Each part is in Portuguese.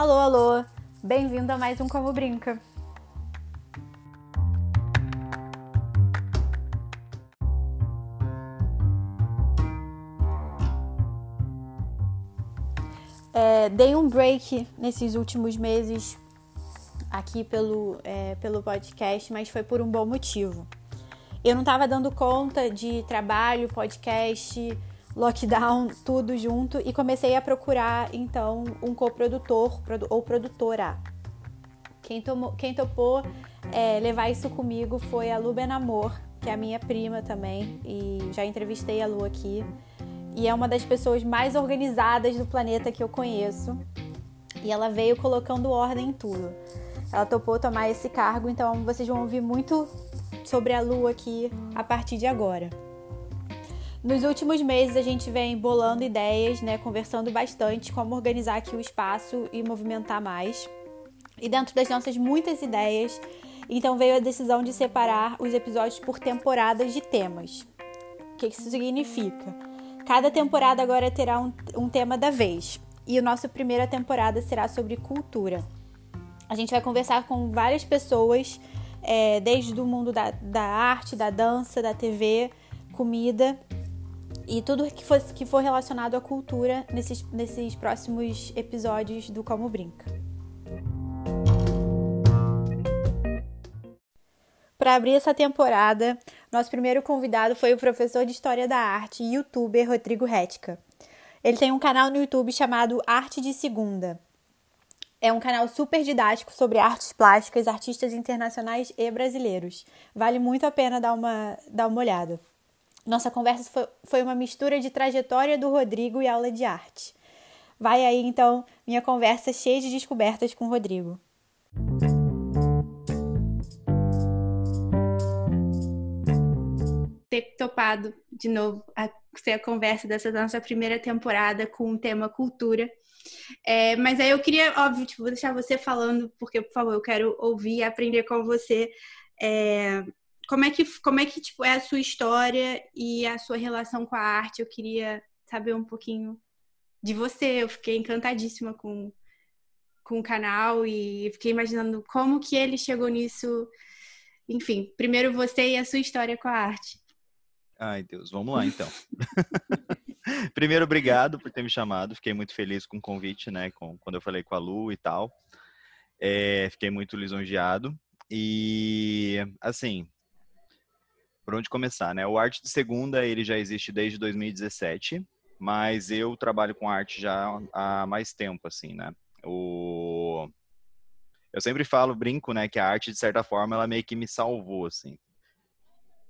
Alô, alô! Bem-vindo a mais um Como Brinca. É, dei um break nesses últimos meses aqui pelo, é, pelo podcast, mas foi por um bom motivo. Eu não estava dando conta de trabalho, podcast, lockdown, tudo junto e comecei a procurar então um coprodutor ou produtora. Quem, tomou, quem topou é, levar isso comigo foi a Lu Benamor, que é a minha prima também, e já entrevistei a Lu aqui. E é uma das pessoas mais organizadas do planeta que eu conheço. E ela veio colocando ordem em tudo. Ela topou tomar esse cargo, então vocês vão ouvir muito sobre a Lu aqui a partir de agora. Nos últimos meses a gente vem bolando ideias, né, conversando bastante como organizar aqui o espaço e movimentar mais. E dentro das nossas muitas ideias, então veio a decisão de separar os episódios por temporadas de temas. O que isso significa? Cada temporada agora terá um, um tema da vez. E a nossa primeira temporada será sobre cultura. A gente vai conversar com várias pessoas, é, desde o mundo da, da arte, da dança, da TV, comida e tudo que for, que for relacionado à cultura nesses, nesses próximos episódios do Como Brinca. Para abrir essa temporada, nosso primeiro convidado foi o professor de História da Arte e youtuber Rodrigo Retka. Ele tem um canal no YouTube chamado Arte de Segunda. É um canal super didático sobre artes plásticas, artistas internacionais e brasileiros. Vale muito a pena dar uma, dar uma olhada. Nossa conversa foi, uma mistura de trajetória do Rodrigo e aula de arte. Vai aí então minha conversa cheia de descobertas com o Rodrigo. Ter topado de novo a ser a conversa dessa nossa primeira temporada com o tema cultura. É, mas aí eu queria, óbvio, tipo, vou deixar você falando, porque, por favor, eu quero ouvir e aprender com você. É, como é que, como é, que tipo, é a sua história e a sua relação com a arte? Eu queria saber um pouquinho de você. Eu fiquei encantadíssima com, com o canal e fiquei imaginando como que ele chegou nisso. Enfim, primeiro você e a sua história com a arte. Ai, Deus, vamos lá então. primeiro, obrigado por ter me chamado. Fiquei muito feliz com o convite, né? Com, quando eu falei com a Lu e tal. É, fiquei muito lisonjeado. E, assim, por onde começar, né? O Arte de Segunda, ele já existe desde 2017, mas eu trabalho com arte já há mais tempo, assim, né? O... Eu sempre falo, brinco, né, que a arte, de certa forma, ela meio que me salvou, assim.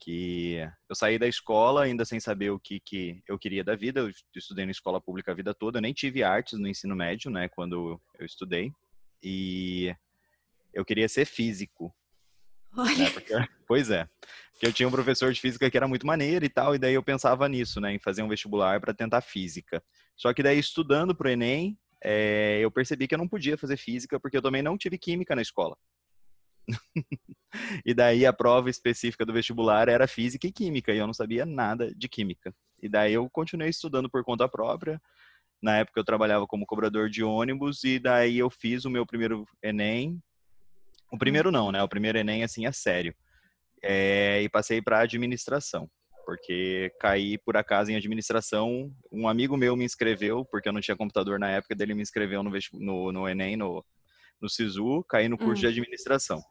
Que eu saí da escola ainda sem saber o que, que eu queria da vida. Eu estudei na escola pública a vida toda. Eu nem tive artes no ensino médio, né, quando eu estudei. E eu queria ser físico. Né? Porque, pois é. Porque eu tinha um professor de física que era muito maneiro e tal, e daí eu pensava nisso, né? Em fazer um vestibular para tentar física. Só que daí, estudando para o Enem, é, eu percebi que eu não podia fazer física, porque eu também não tive química na escola. e daí a prova específica do vestibular era física e química, e eu não sabia nada de química. E daí eu continuei estudando por conta própria. Na época eu trabalhava como cobrador de ônibus, e daí eu fiz o meu primeiro Enem, o primeiro não, né? O primeiro Enem, assim, é sério. É, e passei para administração, porque caí por acaso em administração. Um amigo meu me inscreveu, porque eu não tinha computador na época, dele me inscreveu no, no, no Enem, no, no SISU, caí no curso de administração.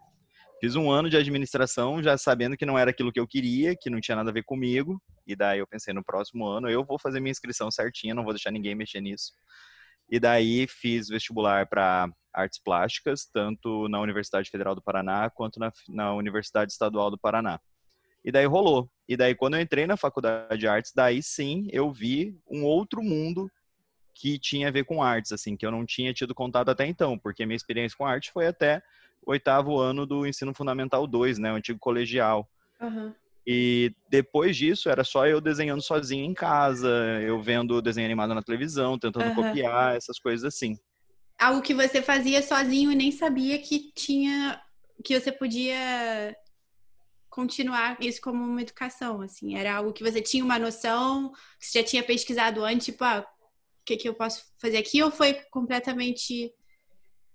Fiz um ano de administração, já sabendo que não era aquilo que eu queria, que não tinha nada a ver comigo. E daí eu pensei, no próximo ano eu vou fazer minha inscrição certinha, não vou deixar ninguém mexer nisso. E daí fiz vestibular para artes plásticas, tanto na Universidade Federal do Paraná quanto na, na Universidade Estadual do Paraná. E daí rolou. E daí, quando eu entrei na faculdade de artes, daí sim eu vi um outro mundo que tinha a ver com artes, assim, que eu não tinha tido contato até então, porque minha experiência com arte foi até o oitavo ano do ensino fundamental 2, né, o antigo colegial. Uhum. E depois disso, era só eu desenhando sozinho em casa, eu vendo desenho animado na televisão, tentando uhum. copiar, essas coisas assim algo que você fazia sozinho e nem sabia que tinha que você podia continuar isso como uma educação, assim, era algo que você tinha uma noção, que você já tinha pesquisado antes, tipo, ah, o que que eu posso fazer aqui ou foi completamente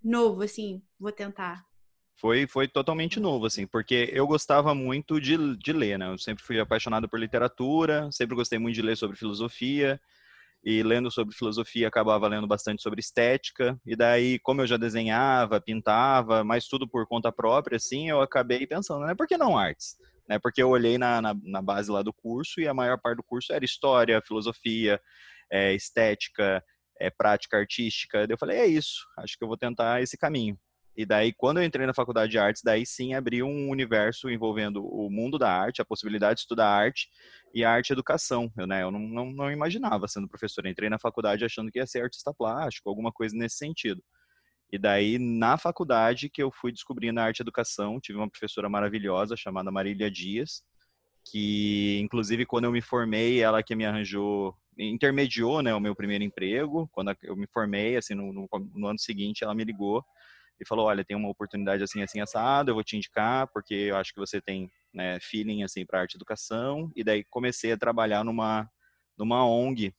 novo, assim, vou tentar? Foi, foi totalmente novo, assim, porque eu gostava muito de, de ler, né? Eu sempre fui apaixonado por literatura, sempre gostei muito de ler sobre filosofia, e lendo sobre filosofia acabava lendo bastante sobre estética, e daí, como eu já desenhava, pintava, mas tudo por conta própria, assim, eu acabei pensando, né? Por que não artes? Né? Porque eu olhei na, na, na base lá do curso e a maior parte do curso era história, filosofia, é, estética, é, prática artística. Daí eu falei, é isso, acho que eu vou tentar esse caminho. E daí, quando eu entrei na faculdade de artes, daí sim abriu um universo envolvendo o mundo da arte, a possibilidade de estudar arte e arte e educação. Eu, né, eu não, não, não imaginava sendo professor. Eu entrei na faculdade achando que ia ser artista plástico, alguma coisa nesse sentido. E daí, na faculdade, que eu fui descobrindo a arte e educação, tive uma professora maravilhosa chamada Marília Dias, que, inclusive, quando eu me formei, ela que me arranjou, intermediou né, o meu primeiro emprego. Quando eu me formei, assim, no, no, no ano seguinte, ela me ligou e falou, olha, tem uma oportunidade assim, assim, assado, eu vou te indicar, porque eu acho que você tem né, feeling, assim, para arte e educação. E daí comecei a trabalhar numa, numa ONG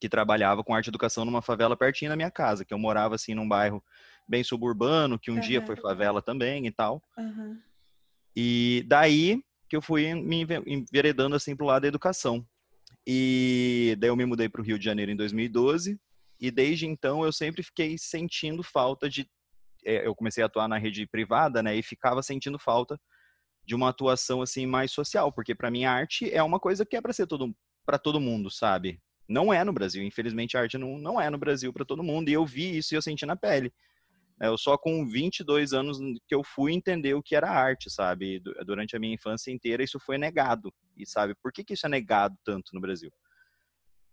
que trabalhava com arte e educação numa favela pertinho da minha casa, que eu morava, assim, num bairro bem suburbano, que um uhum. dia foi favela também e tal. Uhum. E daí que eu fui me enveredando, assim, pro lado da educação. E daí eu me mudei para o Rio de Janeiro em 2012, e desde então eu sempre fiquei sentindo falta de eu comecei a atuar na rede privada, né, e ficava sentindo falta de uma atuação assim mais social, porque para mim a arte é uma coisa que é para ser todo para todo mundo, sabe? Não é no Brasil, infelizmente a arte não, não é no Brasil para todo mundo, e eu vi isso e eu senti na pele. É, eu só com 22 anos que eu fui entender o que era arte, sabe? Durante a minha infância inteira isso foi negado. E sabe, por que, que isso é negado tanto no Brasil?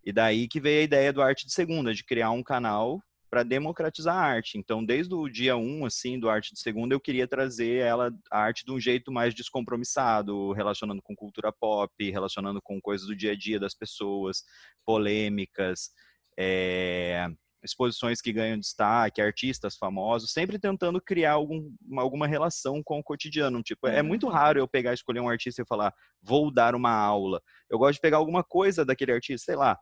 E daí que veio a ideia do Arte de Segunda, de criar um canal para democratizar a arte. Então, desde o dia 1, um, assim, do Arte de Segunda, eu queria trazer ela, a arte de um jeito mais descompromissado, relacionando com cultura pop, relacionando com coisas do dia a dia das pessoas, polêmicas, é, exposições que ganham destaque, artistas famosos, sempre tentando criar algum, alguma relação com o cotidiano. Tipo, é muito uhum. raro eu pegar, escolher um artista e falar, vou dar uma aula. Eu gosto de pegar alguma coisa daquele artista, sei lá,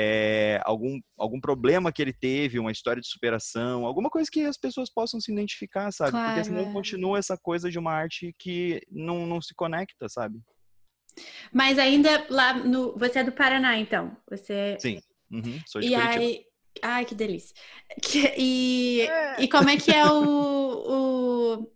é, algum, algum problema que ele teve, uma história de superação, alguma coisa que as pessoas possam se identificar, sabe? Claro. Porque senão continua essa coisa de uma arte que não, não se conecta, sabe? Mas ainda lá no. Você é do Paraná, então? Você. Sim. Uhum, sou de e Curitiba. aí, ai, que delícia. E, é. e como é que é o, o.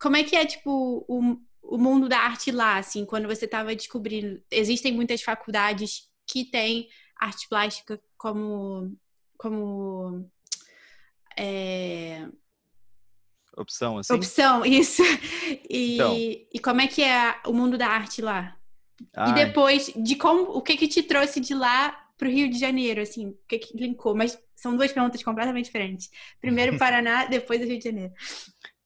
Como é que é, tipo, o, o mundo da arte lá, assim, quando você estava descobrindo? Existem muitas faculdades que têm arte plástica como como é... opção assim? opção isso. E, então. e como é que é o mundo da arte lá? Ai. e depois de como o que que te trouxe de lá para o Rio de Janeiro assim? O que que linkou? Mas são duas perguntas completamente diferentes. Primeiro Paraná depois o Rio de Janeiro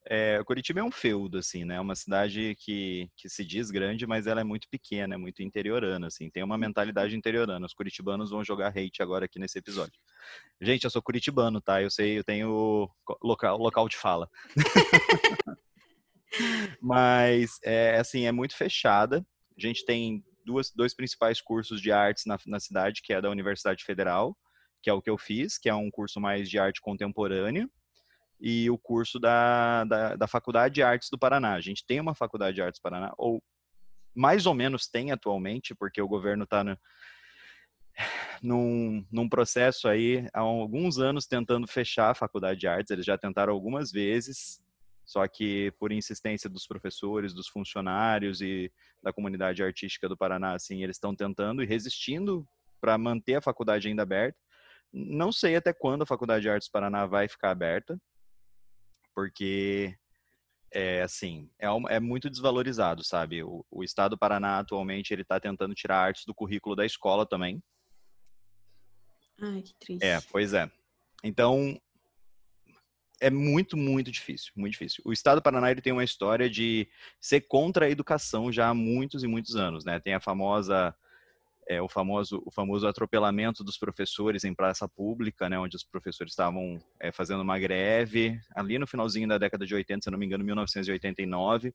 é, Curitiba é um feudo, assim, né? É uma cidade que, que se diz grande, mas ela é muito pequena, é muito interiorana, assim. Tem uma mentalidade interiorana. Os curitibanos vão jogar hate agora aqui nesse episódio. Gente, eu sou curitibano, tá? Eu sei, eu tenho local, local de fala. mas, é, assim, é muito fechada. A gente tem duas, dois principais cursos de artes na, na cidade, que é da Universidade Federal, que é o que eu fiz, que é um curso mais de arte contemporânea, e o curso da, da, da, Faculdade de Artes do Paraná. A gente tem uma Faculdade de Artes do Paraná, ou mais ou menos tem atualmente, porque o governo está num, num processo aí há alguns anos tentando fechar a Faculdade de Artes. Eles já tentaram algumas vezes, só que por insistência dos professores, dos funcionários e da comunidade artística do Paraná, assim, eles estão tentando e resistindo para manter a faculdade ainda aberta. Não sei até quando a Faculdade de Artes do Paraná vai ficar aberta, porque é assim, é, é muito desvalorizado, sabe? O, o, estado do Paraná atualmente ele está tentando tirar artes do currículo da escola também. Ai, que triste. É, pois é. Então é muito, muito difícil, muito difícil. O estado do Paraná ele tem uma história de ser contra a educação já há muitos e muitos anos, né? Tem a famosa é, o, famoso, o famoso atropelamento dos professores em praça pública, né, onde os professores estavam é, fazendo uma greve, ali no finalzinho da década de 80, se não me engano, 1989.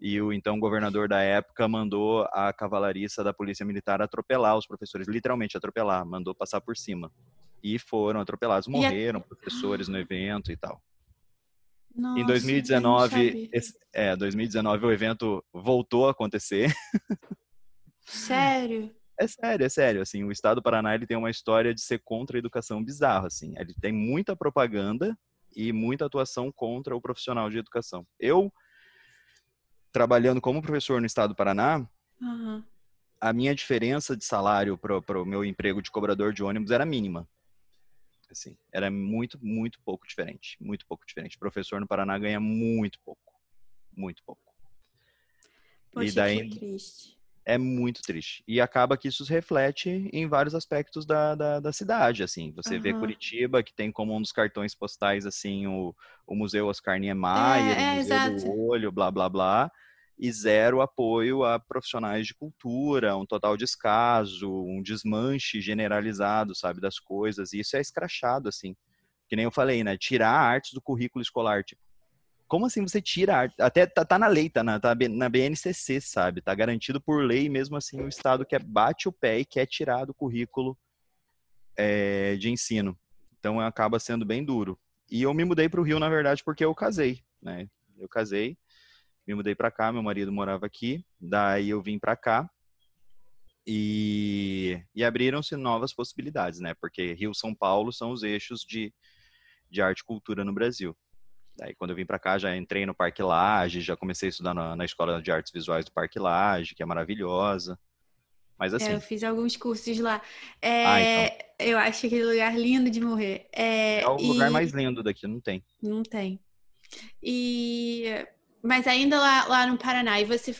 E o então governador da época mandou a cavalariça da Polícia Militar atropelar os professores, literalmente atropelar, mandou passar por cima. e foram atropelados, morreram, a... professores no evento e tal. Nossa, em 2019, esse, é, 2019 o evento voltou a acontecer. Sério? É sério, é sério. Assim, o Estado do Paraná ele tem uma história de ser contra a educação bizarra. Assim, ele tem muita propaganda e muita atuação contra o profissional de educação. Eu trabalhando como professor no Estado do Paraná, uhum. a minha diferença de salário para o meu emprego de cobrador de ônibus era mínima. Assim, era muito, muito pouco diferente. Muito pouco diferente. O professor no Paraná ganha muito pouco. Muito pouco. Poxa, e daí, que triste. É muito triste. E acaba que isso se reflete em vários aspectos da, da, da cidade, assim. Você uhum. vê Curitiba, que tem como um dos cartões postais, assim, o, o Museu Oscar Niemeyer, é, é, o Museu exato. do Olho, blá, blá, blá e zero apoio a profissionais de cultura, um total descaso, um desmanche generalizado, sabe, das coisas. E isso é escrachado, assim. Que nem eu falei, né? Tirar artes do currículo escolar. Tipo, como assim você tira? Até tá, tá, na lei, tá na, tá na BNCC, sabe? Tá garantido por lei, mesmo assim, o Estado quer bate o pé e quer tirar do currículo é, de ensino. Então acaba sendo bem duro. E eu me mudei para o Rio, na verdade, porque eu casei, né? Eu casei me mudei para cá, meu marido morava aqui, daí eu vim para cá e, e abriram-se novas possibilidades, né? Porque Rio São Paulo são os eixos de, de arte e cultura no Brasil. Daí quando eu vim para cá já entrei no Parque Lage, já comecei a estudar na, na Escola de Artes Visuais do Parque Lage, que é maravilhosa. Mas assim. É, eu fiz alguns cursos lá. É, ah, então. Eu acho aquele lugar lindo de morrer. É, é o e... lugar mais lindo daqui, não tem. Não tem. E mas ainda lá, lá no Paraná, e você,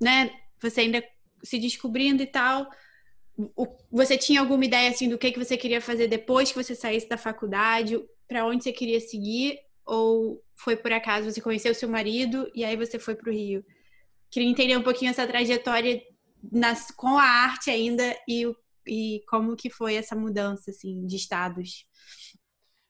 né, você ainda se descobrindo e tal, você tinha alguma ideia assim do que, que você queria fazer depois que você saísse da faculdade, para onde você queria seguir, ou foi por acaso você conheceu seu marido e aí você foi para o Rio? Queria entender um pouquinho essa trajetória nas, com a arte ainda e, e como que foi essa mudança assim de estados.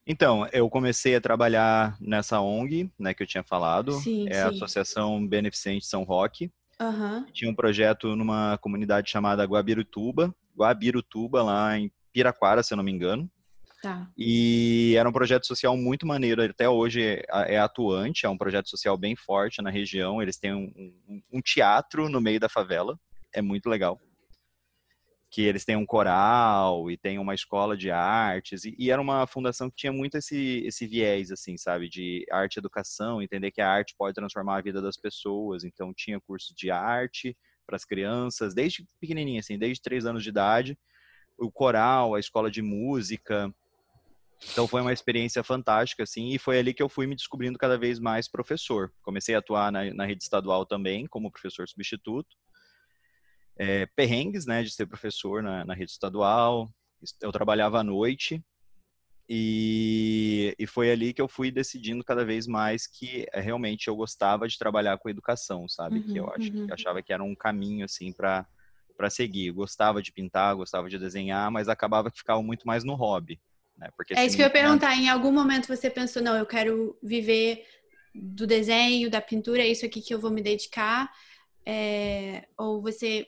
Então, eu comecei a trabalhar nessa ONG, né, que eu tinha falado. Sim, é sim. a Associação Beneficente São Roque. Uhum. Tinha um projeto numa comunidade chamada Guabirutuba, Guabirutuba, lá em Piraquara, se eu não me engano. Tá. E era um projeto social muito maneiro, até hoje é, é atuante, é um projeto social bem forte na região. Eles têm um, um, um teatro no meio da favela, é muito legal que eles têm um coral e tem uma escola de artes e, e, era uma fundação que tinha muito esse esse viés assim sabe de arte educação entender que a arte pode transformar a vida das pessoas então tinha curso de arte para as crianças desde pequenininha assim desde três anos de idade o coral a escola de música então foi uma experiência fantástica assim e foi ali que eu fui me descobrindo cada vez mais professor comecei a atuar na, na rede estadual também como professor substituto é, perrengues, né, de ser professor na, na, rede estadual. Eu trabalhava à noite e, e foi ali que eu fui decidindo cada vez mais que é, realmente eu gostava de trabalhar com educação, sabe? Uhum, que eu uhum, acho, uhum. achava que era um caminho assim para para seguir. Eu gostava de pintar, gostava de desenhar, mas acabava que ficava muito mais no hobby. Né? Porque, é assim, isso que eu ia perguntar. Em algum momento você pensou, não, eu quero viver do desenho, da pintura, é isso aqui que eu vou me dedicar? É... Ou você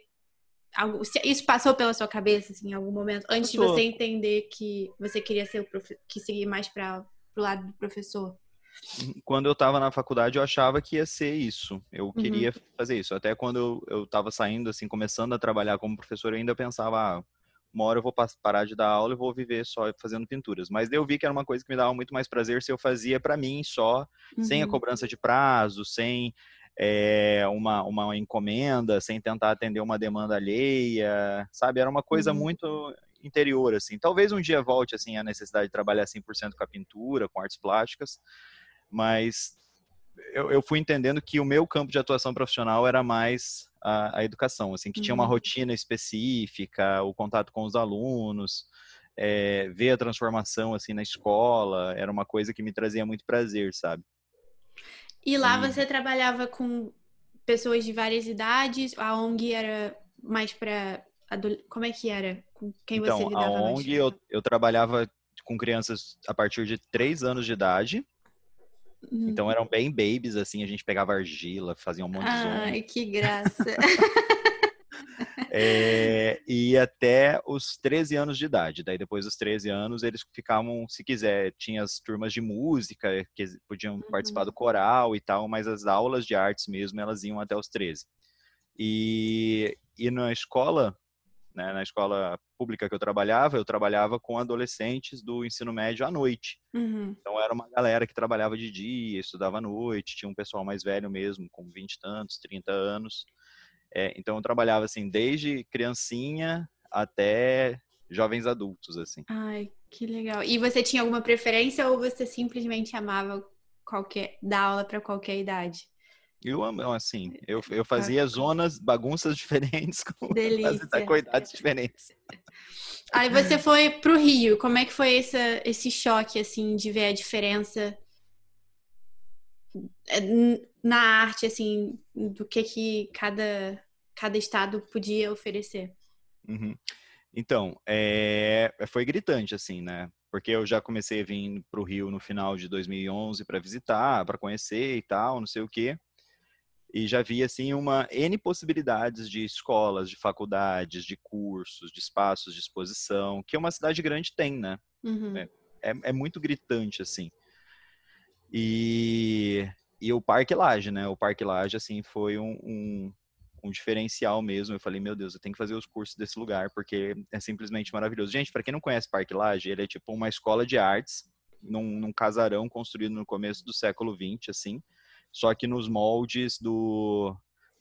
isso passou pela sua cabeça assim, em algum momento antes passou. de você entender que você queria ser o prof... que seguir mais para o lado do professor? Quando eu estava na faculdade, eu achava que ia ser isso. Eu uhum. queria fazer isso. Até quando eu estava saindo, assim, começando a trabalhar como professor, eu ainda pensava, ah, uma hora eu vou parar de dar aula e vou viver só fazendo pinturas. Mas eu vi que era uma coisa que me dava muito mais prazer se eu fazia para mim só, uhum. sem a uhum. cobrança de prazo, sem é, uma, uma encomenda, sem tentar atender uma demanda alheia, sabe? Era uma coisa uhum. muito interior, assim. Talvez um dia volte, assim, a necessidade de trabalhar 100% com a pintura, com artes plásticas, mas eu, eu, fui entendendo que o meu campo de atuação profissional era mais a, a educação, assim, que uhum. tinha uma uhum. rotina específica, o contato com os alunos, é, ver a transformação, assim, na escola, era uma coisa que me trazia muito prazer, sabe? E lá você trabalhava com pessoas de várias idades? A ONG era mais para como é que era? Com quem então, você lidava a ONG eu, eu trabalhava com crianças a partir de 3 anos de idade. Uhum. Então eram bem babies, assim, a gente pegava argila, fazia um monte de Ai, que graça! É, e até os 13 anos de idade. Daí, depois dos 13 anos, eles ficavam, se quiser, tinha as turmas de música, que podiam uhum. participar do coral e tal, mas as aulas de artes mesmo, elas iam até os 13. E, e na escola, né, na escola pública que eu trabalhava, eu trabalhava com adolescentes do ensino médio à noite. Uhum. Então era uma galera que trabalhava de dia, estudava à noite, tinha um pessoal mais velho mesmo, com 20 e tantos, 30 anos. É, então eu trabalhava assim desde criancinha até jovens adultos assim. Ai, que legal. E você tinha alguma preferência ou você simplesmente amava qualquer dar aula para qualquer idade? Eu amo, assim, eu, eu fazia zonas, bagunças diferentes com idades diferentes. Aí você foi pro Rio, como é que foi esse, esse choque, assim, de ver a diferença é, na arte, assim, do que que cada, cada estado podia oferecer? Uhum. Então, é, foi gritante, assim, né? Porque eu já comecei a vir para o Rio no final de 2011 para visitar, para conhecer e tal, não sei o quê e já vi assim uma n possibilidades de escolas, de faculdades, de cursos, de espaços de exposição que uma cidade grande tem, né? Uhum. É, é, é, muito gritante assim. E, e o Parque Laje, né? O Parque Laje assim foi um, um, um, diferencial mesmo. Eu falei, meu Deus, eu tenho que fazer os cursos desse lugar porque é simplesmente maravilhoso. Gente, para quem não conhece Parque Laje, ele é tipo uma escola de artes num, num casarão construído no começo do século XX, assim só que nos moldes do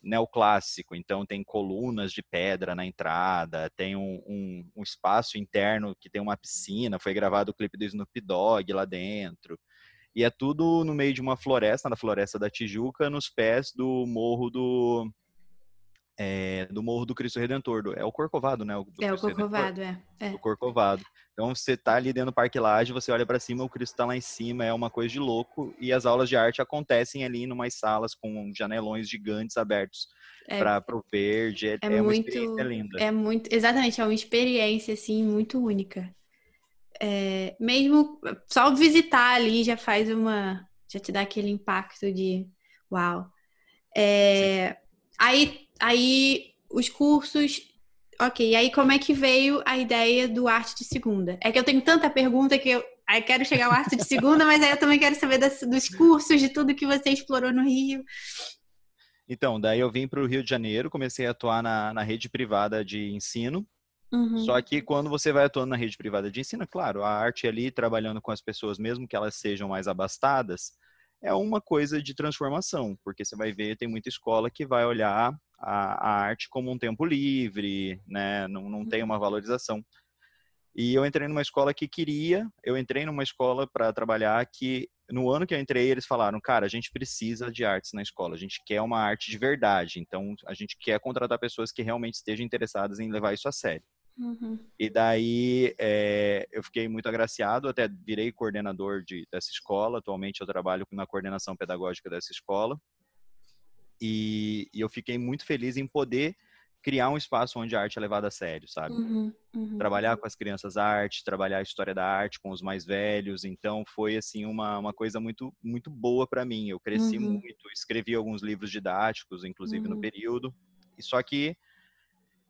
neoclássico. Então, tem colunas de pedra na entrada, tem um, um, um, espaço interno que tem uma piscina. Foi gravado o clipe do Snoop Dogg lá dentro. E é tudo no meio de uma floresta, na floresta da Tijuca, nos pés do morro do é, do Morro do Cristo Redentor. Do, é o Corcovado, né? O, é o Corcovado, é, é. O Corcovado. Então você tá ali dentro do Parque Laje, você olha para cima, o Cristo tá lá em cima, é uma coisa de louco. E as aulas de arte acontecem ali em umas salas com janelões gigantes abertos é, para o verde. É, é, é muito, uma experiência linda. É muito, exatamente, é uma experiência assim muito única. É, mesmo só visitar ali já faz uma, já te dá aquele impacto de uau. É, aí aí os cursos. Ok, e aí como é que veio a ideia do arte de segunda? É que eu tenho tanta pergunta que eu aí quero chegar ao arte de segunda, mas aí eu também quero saber das, dos cursos, de tudo que você explorou no Rio. Então, daí eu vim para o Rio de Janeiro, comecei a atuar na, na rede privada de ensino. Uhum. Só que quando você vai atuando na rede privada de ensino, claro, a arte ali, trabalhando com as pessoas, mesmo que elas sejam mais abastadas, é uma coisa de transformação, porque você vai ver, tem muita escola que vai olhar a, a arte como um tempo livre, né? Não, não tem uma uhum. valorização. E eu entrei numa escola que queria, eu entrei numa escola para trabalhar que no ano que eu entrei eles falaram, cara, a gente precisa de artes na escola, a gente quer uma arte de verdade, então a gente quer contratar pessoas que realmente estejam interessadas em levar isso a sério. Uhum. E daí é, eu fiquei muito agraciado, até virei coordenador de, dessa escola. Atualmente eu trabalho na coordenação pedagógica dessa escola. E, e, eu fiquei muito feliz em poder criar um espaço onde a arte é levada a sério, sabe? Uhum, uhum. Trabalhar com as crianças arte, trabalhar a história da arte com os mais velhos. Então foi assim uma, uma coisa muito muito boa para mim. Eu cresci uhum. muito, escrevi alguns livros didáticos, inclusive no uhum. período. E só que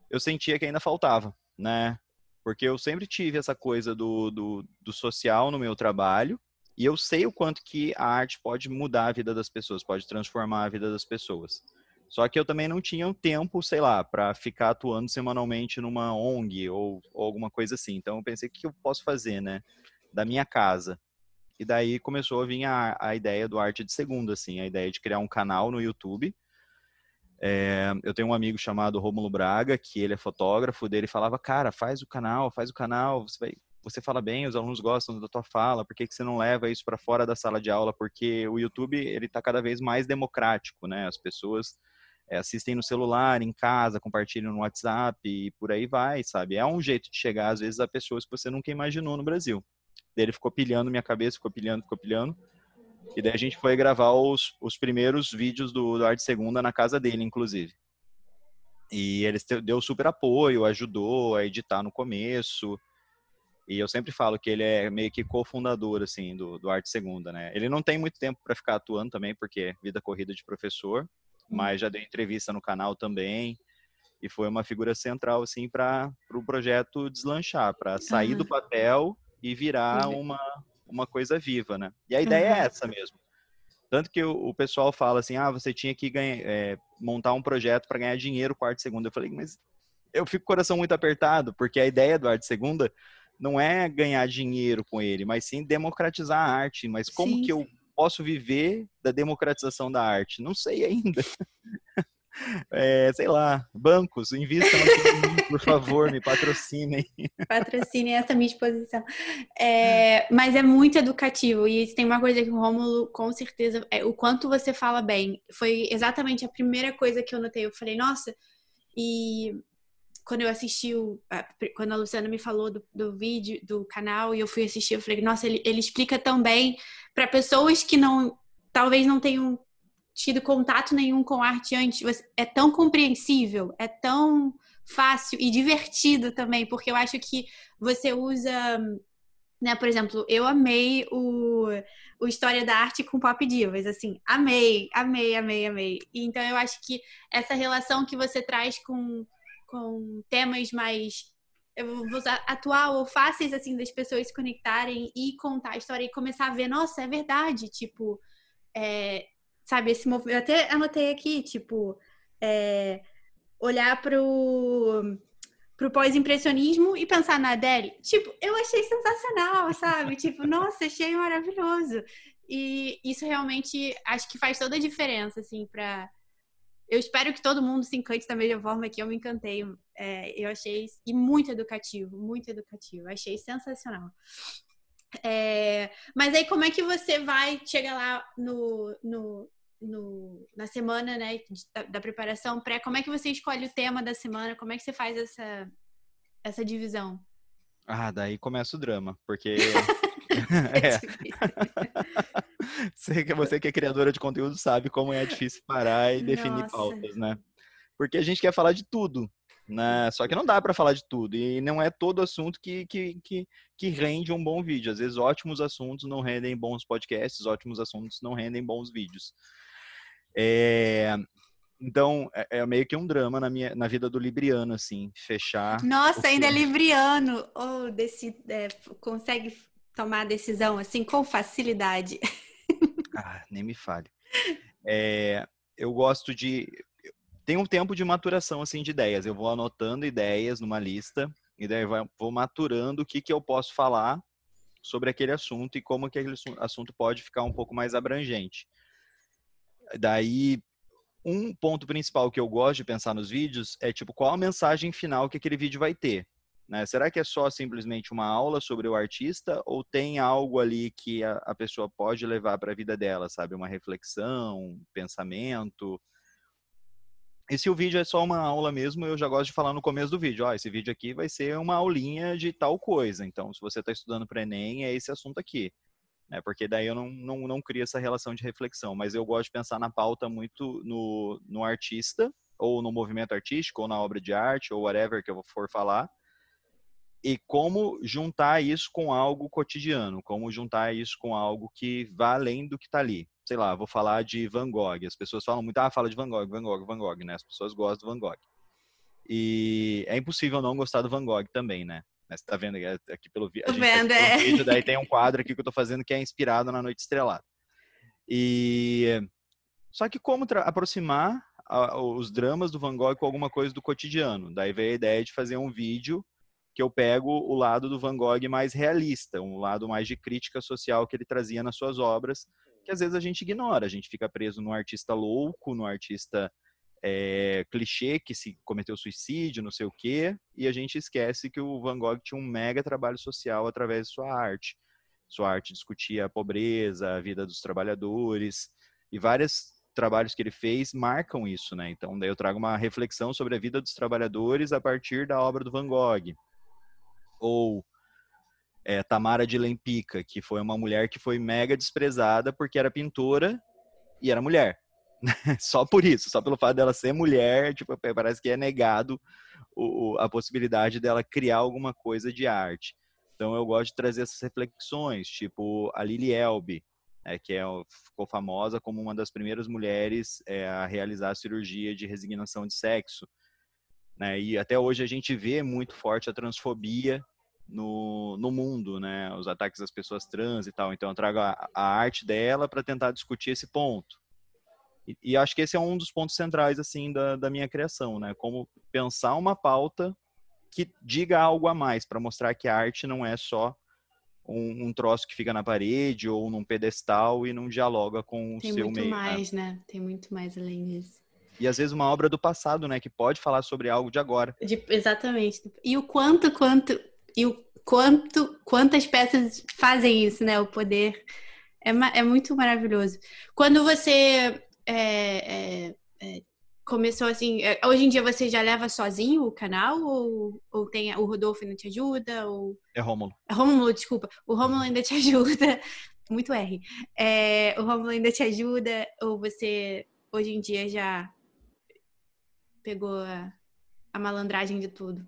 eu sentia que ainda faltava, né? Porque eu sempre tive essa coisa do, do, do social no meu trabalho e eu sei o quanto que a arte pode mudar a vida das pessoas, pode transformar a vida das pessoas. Só que eu também não tinha o tempo, sei lá, para ficar atuando semanalmente numa ONG ou, ou, alguma coisa assim. Então eu pensei, o que eu posso fazer, né? Da minha casa. E daí começou a vir a, a ideia do Arte de Segunda, assim, a ideia de criar um canal no YouTube. É, eu tenho um amigo chamado Rômulo Braga, que ele é fotógrafo, dele falava, cara, faz o canal, faz o canal, você vai você fala bem, os alunos gostam da tua fala, por que, que você não leva isso para fora da sala de aula? Porque o YouTube, ele está cada vez mais democrático, né? As pessoas é, assistem no celular, em casa, compartilham no WhatsApp e por aí vai, sabe? É um jeito de chegar, às vezes, a pessoas que você nunca imaginou no Brasil. Ele ficou pilhando minha cabeça, ficou pilhando, ficou pilhando. E daí a gente foi gravar os, os primeiros vídeos do, do Arte Segunda na casa dele, inclusive. E ele deu super apoio, ajudou a editar no começo. E eu sempre falo que ele é meio que cofundador assim do, do Arte Segunda, né? Ele não tem muito tempo para ficar atuando também, porque é vida corrida de professor, mas já deu entrevista no canal também. e foi uma figura central assim para o pro projeto deslanchar, para sair uhum. do papel e virar uhum. uma, uma coisa viva, né? E a ideia uhum. é essa mesmo. Tanto que o, o, pessoal fala assim, ah, você tinha que ganhar, é, montar um projeto para ganhar dinheiro quarto segunda. Eu falei, mas eu fico com o coração muito apertado, porque a ideia do Arte Segunda não é ganhar dinheiro com ele, mas sim democratizar a arte. Mas como sim. que eu posso viver da democratização da arte? Não sei ainda. É, sei lá, bancos, invistam aqui por favor, me patrocinem. Patrocinem essa minha exposição. É, mas é muito educativo e tem uma coisa que o Rômulo, com certeza, é, o quanto você fala bem. Foi exatamente a primeira coisa que eu notei. Eu falei, nossa, e quando eu assisti o, quando a Luciana me falou do, do vídeo do canal e eu fui assistir, eu falei, nossa, ele, ele explica tão bem para pessoas que não talvez não tenham tido contato nenhum com arte antes. É tão compreensível, é tão fácil e divertido também, porque eu acho que você usa, né, por exemplo, eu amei o, o História da Arte com Pop Divas, assim, amei, amei, amei, amei. Então eu acho que essa relação que você traz com com temas mais eu vou usar atual ou fáceis assim das pessoas se conectarem e contar a história e começar a ver, nossa, é verdade, tipo, é, sabe, esse movimento. Eu até anotei aqui, tipo, é, olhar pro pro pós-impressionismo e pensar na Adele, tipo, eu achei sensacional, sabe? tipo, nossa, achei maravilhoso. E isso realmente acho que faz toda a diferença, assim, para eu espero que todo mundo se encante da mesma forma que eu me encantei. É, eu achei e muito educativo, muito educativo. Achei sensacional. É, mas aí como é que você vai chegar lá no, no, no na semana né, da, da preparação pré? Como é que você escolhe o tema da semana? Como é que você faz essa, essa divisão? Ah, daí começa o drama, porque é. você, você que é criadora de conteúdo sabe como é difícil parar e definir Nossa. pautas, né? Porque a gente quer falar de tudo, né? Só que não dá para falar de tudo e não é todo assunto que, que, que, que, rende um bom vídeo. Às vezes ótimos assuntos não rendem bons podcasts, ótimos assuntos não rendem bons vídeos. É, então, é, é, meio que um drama na, minha, na vida do Libriano, assim, fechar. Nossa, ainda é Libriano! Oh, desse, é, consegue tomar a decisão assim com facilidade. Ah, nem me fale. É, eu gosto de. Tem um tempo de maturação assim de ideias. Eu vou anotando ideias numa lista e daí vou maturando o que, que eu posso falar sobre aquele assunto e como que aquele assunto pode ficar um pouco mais abrangente. Daí, um ponto principal que eu gosto de pensar nos vídeos é tipo qual a mensagem final que aquele vídeo vai ter. Né? Será que é só simplesmente uma aula sobre o artista ou tem algo ali que a, a pessoa pode levar para a vida dela, sabe? Uma reflexão, um pensamento. E se o vídeo é só uma aula mesmo, eu já gosto de falar no começo do vídeo, ó, esse vídeo aqui vai ser uma aulinha de tal coisa. Então, se você está estudando para Enem, é esse assunto aqui. Né? Porque daí eu não, não, não crio essa relação de reflexão. Mas eu gosto de pensar na pauta muito no, no artista, ou no movimento artístico, ou na obra de arte, ou whatever que eu for falar e como juntar isso com algo cotidiano, como juntar isso com algo que vá além do que está ali. Sei lá, vou falar de Van Gogh. As pessoas falam muito, ah, fala de Van Gogh, Van Gogh, Van Gogh, né? As pessoas gostam do Van Gogh. E é impossível não gostar do Van Gogh também, né? Você tá vendo aqui pelo, a gente, vendo, pelo é. vídeo, daí tem um quadro aqui que eu tô fazendo que é inspirado na Noite Estrelada. E só que como aproximar os dramas do Van Gogh com alguma coisa do cotidiano? Daí veio a ideia de fazer um vídeo que eu pego o lado do Van Gogh mais realista, um lado mais de crítica social que ele trazia nas suas obras, que às vezes a gente ignora, a gente fica preso no artista louco, no artista é, clichê que se cometeu suicídio, não sei o quê, e a gente esquece que o Van Gogh tinha um mega trabalho social através de sua arte. Sua arte discutia a pobreza, a vida dos trabalhadores, e vários trabalhos que ele fez marcam isso, né? Então, daí eu trago uma reflexão sobre a vida dos trabalhadores a partir da obra do Van Gogh ou é, Tamara de Lempica, que foi uma mulher que foi mega desprezada porque era pintora e era mulher. só por isso, só pelo fato dela ser mulher, tipo, parece que é negado o, a possibilidade dela criar alguma coisa de arte. Então eu gosto de trazer essas reflexões, tipo a Lily Elbe, é, que é, ficou famosa como uma das primeiras mulheres é, a realizar a cirurgia de resignação de sexo. Né? E até hoje a gente vê muito forte a transfobia no, no mundo, né? Os ataques às pessoas trans e tal. Então eu trago a, a arte dela para tentar discutir esse ponto. E, e, acho que esse é um dos pontos centrais assim da, da minha criação, né? Como pensar uma pauta que diga algo a mais para mostrar que a arte não é só um, um, troço que fica na parede ou num pedestal e não dialoga com o Tem seu meio. Tem muito mais, né? né? Tem muito mais além disso. E às vezes uma obra do passado, né? Que pode falar sobre algo de agora. De, exatamente. E o quanto, quanto, e o quanto, quantas peças fazem isso, né? O poder é, é muito maravilhoso. Quando você é, é, é começou assim, é, hoje em dia você já leva sozinho o canal ou, ou tem o Rodolfo ainda te ajuda? Ou... É Rômulo. É Rômulo, desculpa. O Rômulo ainda te ajuda. Muito R. O Rômulo ainda te ajuda ou você hoje em dia já pegou a, a malandragem de tudo?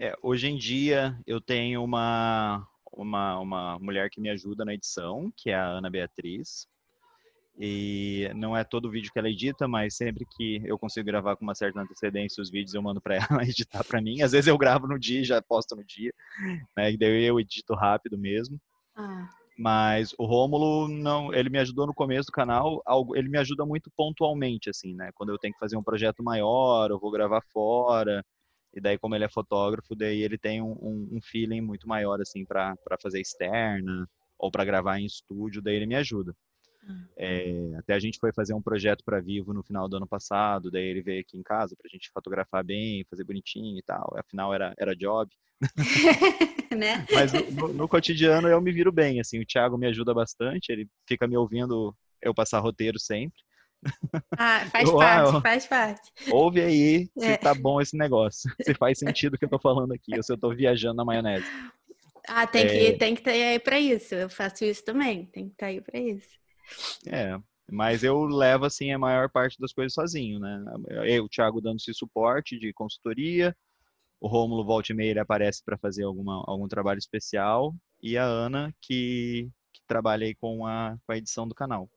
É, hoje em dia eu tenho uma, uma, uma mulher que me ajuda na edição, que é a Ana Beatriz. E não é todo vídeo que ela edita, mas sempre que eu consigo gravar com uma certa antecedência os vídeos, eu mando para ela editar para mim. Às vezes eu gravo no dia e já posto no dia, né? E daí eu edito rápido mesmo. Ah. Mas o Rômulo não, ele me ajudou no começo do canal, ele me ajuda muito pontualmente assim, né? Quando eu tenho que fazer um projeto maior, eu vou gravar fora. E daí como ele é fotógrafo, daí ele tem um, um feeling muito maior assim para fazer externa ou para gravar em estúdio, daí ele me ajuda. É, até a gente foi fazer um projeto para Vivo no final do ano passado, daí ele veio aqui em casa para a gente fotografar bem, fazer bonitinho e tal. Afinal era era job. né? Mas no, no, cotidiano eu me viro bem, assim. O Thiago me ajuda bastante, ele fica me ouvindo eu passar roteiro sempre. Ah, faz eu, parte, ah, faz parte. Ouve aí se é. tá bom esse negócio, se faz sentido o que eu tô falando aqui, ou se eu tô viajando na maionese. Ah, tem que, é... tem que estar aí para isso. Eu faço isso também, tem que estar aí para isso. É, mas eu levo assim a maior parte das coisas sozinho, né? Eu, o Thiago dando esse suporte de consultoria, o Rômulo volta e meia ele aparece para fazer alguma, algum trabalho especial e a Ana que, que trabalha aí com a, com a edição do canal.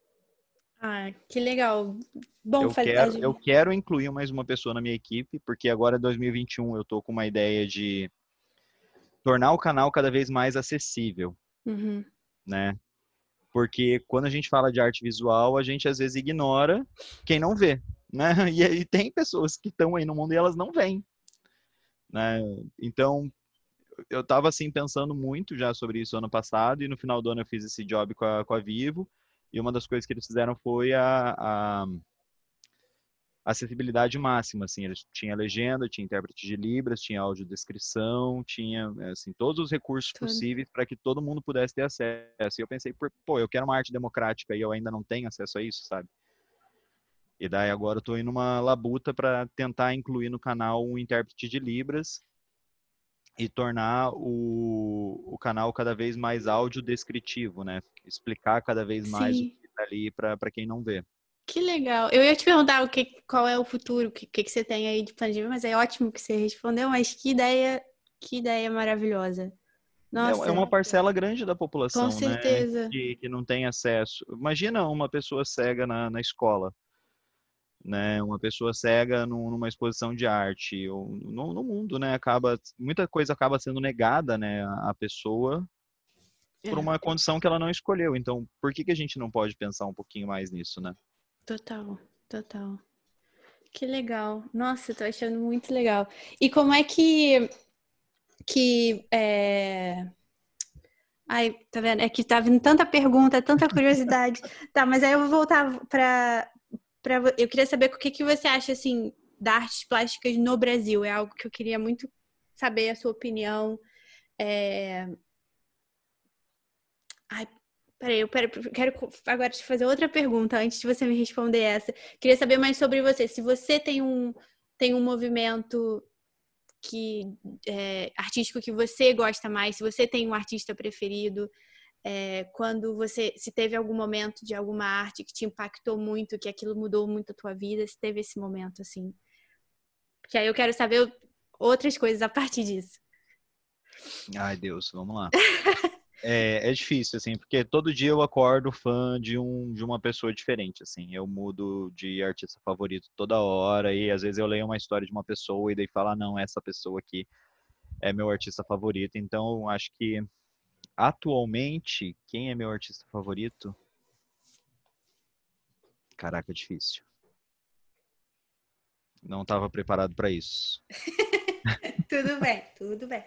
Ah, que legal. Bom eu. Quero, eu quero incluir mais uma pessoa na minha equipe, porque agora 2021 eu tô com uma ideia de tornar o canal cada vez mais acessível, uhum. né? Porque quando a gente fala de arte visual, a gente às vezes ignora quem não vê, né? E, e tem pessoas que estão aí no mundo e elas não veem, né? Então, eu estava assim pensando muito já sobre isso ano passado e no final do ano eu fiz esse job com a, com a Vivo e uma das coisas que eles fizeram foi a, a acessibilidade máxima, assim, eles tinha legenda, tinha intérprete de libras, tinha audiodescrição, tinha, assim, todos os recursos Tudo. possíveis para que todo mundo pudesse ter acesso. E eu pensei, pô, eu quero uma arte democrática e eu ainda não tenho acesso a isso, sabe? E daí agora eu tô indo uma labuta para tentar incluir no canal um intérprete de libras e tornar o, o canal cada vez mais audiodescritivo, né? Explicar cada vez mais Sim. o que tá ali para quem não vê. Que legal. Eu ia te perguntar o que, qual é o futuro, o que, que, você tem aí de vida, mas é ótimo que você respondeu, mas que ideia, que ideia maravilhosa. É, Nossa. É uma parcela grande da população, Com né, certeza. Né, que, que não tem acesso. Imagina uma pessoa cega na, na escola, né? Uma pessoa cega numa exposição de arte, ou no, no mundo, né? Acaba, muita coisa acaba sendo negada, né? A pessoa por é. uma condição que ela não escolheu. Então, por que, que a gente não pode pensar um pouquinho mais nisso, né? Total, total. Que legal. Nossa, tô achando muito legal. E como é que. que é... Ai, tá vendo? É que tá vindo tanta pergunta, tanta curiosidade. tá, mas aí eu vou voltar para. Pra... Eu queria saber o que, que você acha, assim, das artes plásticas no Brasil. É algo que eu queria muito saber a sua opinião. É... Ai, Peraí, eu quero agora te fazer outra pergunta antes de você me responder essa. Queria saber mais sobre você. Se você tem um, tem um movimento que é, artístico que você gosta mais, se você tem um artista preferido, é, quando você se teve algum momento de alguma arte que te impactou muito, que aquilo mudou muito a tua vida, se teve esse momento assim. Porque aí eu quero saber outras coisas a partir disso. Ai, Deus, vamos lá. é, é, difícil, assim, porque todo dia eu acordo fã de, um, de uma pessoa diferente, assim. Eu mudo de artista favorito toda hora e às vezes eu leio uma história de uma pessoa e daí fala, ah, não, essa pessoa aqui é meu artista favorito. Então, acho que atualmente, quem é meu artista favorito? Caraca, difícil. Não estava preparado para isso. tudo bem, tudo bem.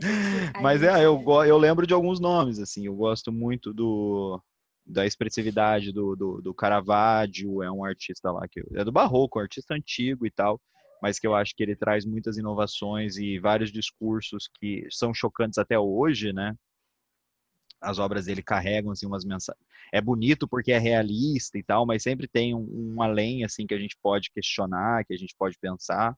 Gente, Mas é, eu, eu lembro de alguns nomes, assim. Eu gosto muito do, da expressividade do, do, do Caravaggio, é um artista lá que é do barroco, um artista antigo e tal, mas que eu acho que ele traz muitas inovações e vários discursos que são chocantes até hoje, né? As obras dele carregam assim umas mensagens. É bonito porque é realista e tal, mas sempre tem um, um além assim que a gente pode questionar, que a gente pode pensar.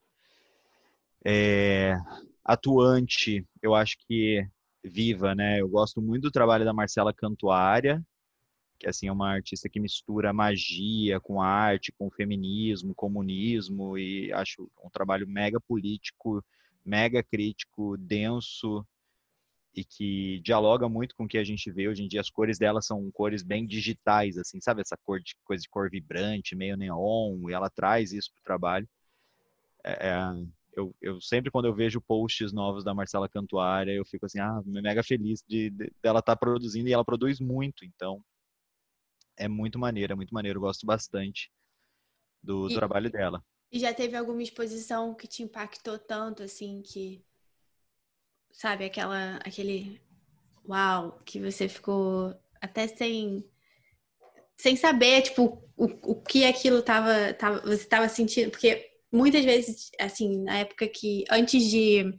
É, atuante, eu acho que viva, né? Eu gosto muito do trabalho da Marcela Cantuária, que assim é uma artista que mistura magia com arte, com feminismo, comunismo e acho um trabalho mega político, mega crítico, denso e que dialoga muito com o que a gente vê hoje em dia. As cores dela são cores bem digitais, assim, sabe essa cor de coisa de cor vibrante, meio neon, e ela traz isso para o trabalho. É, é eu, eu, sempre quando eu vejo posts novos da Marcela Cantuária, eu fico assim, ah, mega feliz de, de dela estar tá produzindo e ela produz muito, então é muito maneiro, é muito maneiro, eu gosto bastante do e, trabalho dela. E já teve alguma exposição que te impactou tanto assim que sabe, aquela aquele uau, que você ficou até sem sem saber, tipo, o, o que aquilo tava, tava você estava sentindo, porque muitas vezes, assim, na época que, antes de.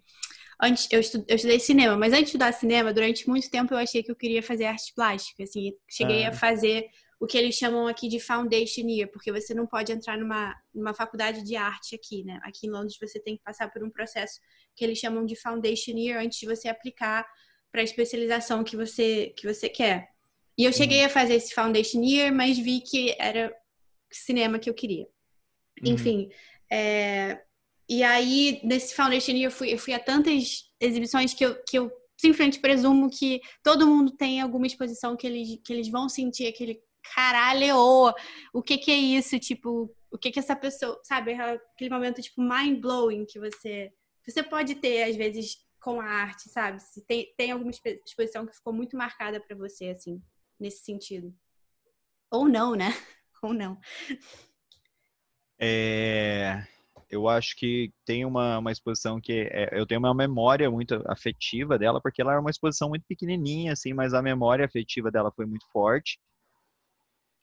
Antes, eu, eu estudei cinema, mas antes de estudar cinema, durante muito tempo eu achei que eu queria fazer arte plástica, assim, cheguei a fazer o que eles chamam aqui de foundation year, porque você não pode entrar numa, numa faculdade de arte aqui, né? Aqui em Londres você tem que passar por um processo que eles chamam de foundation year antes de você aplicar para a especialização que você, que você quer. E eu cheguei uhum. a fazer esse foundation year, mas vi que era cinema que eu queria. Uhum. Enfim, é, e aí, nesse Foundation Year, eu fui, eu fui a tantas exibições que eu, que eu simplesmente presumo que todo mundo tem alguma exposição que eles, que eles vão sentir aquele caralho, o que que é isso? Tipo, o que que essa pessoa, sabe? Aquele momento, tipo, mind-blowing que você, você pode ter, às vezes, com a arte, sabe? Se tem, tem alguma exposição que ficou muito marcada para você, assim, nesse sentido. Ou não, né? Ou não. É, eu acho que tem uma, uma exposição que é, eu tenho uma memória muito afetiva dela, porque ela era uma exposição muito pequenininha, assim, mas a memória afetiva dela foi muito forte.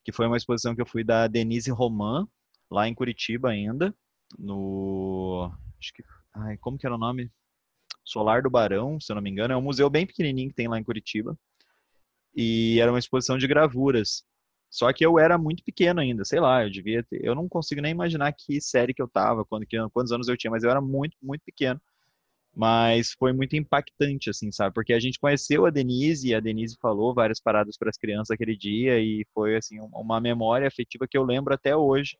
Que foi uma exposição que eu fui da Denise Roman, lá em Curitiba ainda, no. Acho que. Ai, como que era o nome? Solar do Barão, se eu não me engano. É um museu bem pequenininho que tem lá em Curitiba. E era uma exposição de gravuras. Só que eu era muito pequeno ainda, sei lá, eu devia ter, eu não consigo nem imaginar que série que eu tava, quando, que, quantos anos eu tinha, mas eu era muito, muito pequeno. Mas foi muito impactante, assim, sabe? Porque a gente conheceu a Denise e a Denise falou várias paradas para as crianças aquele dia e foi, assim, uma memória afetiva que eu lembro até hoje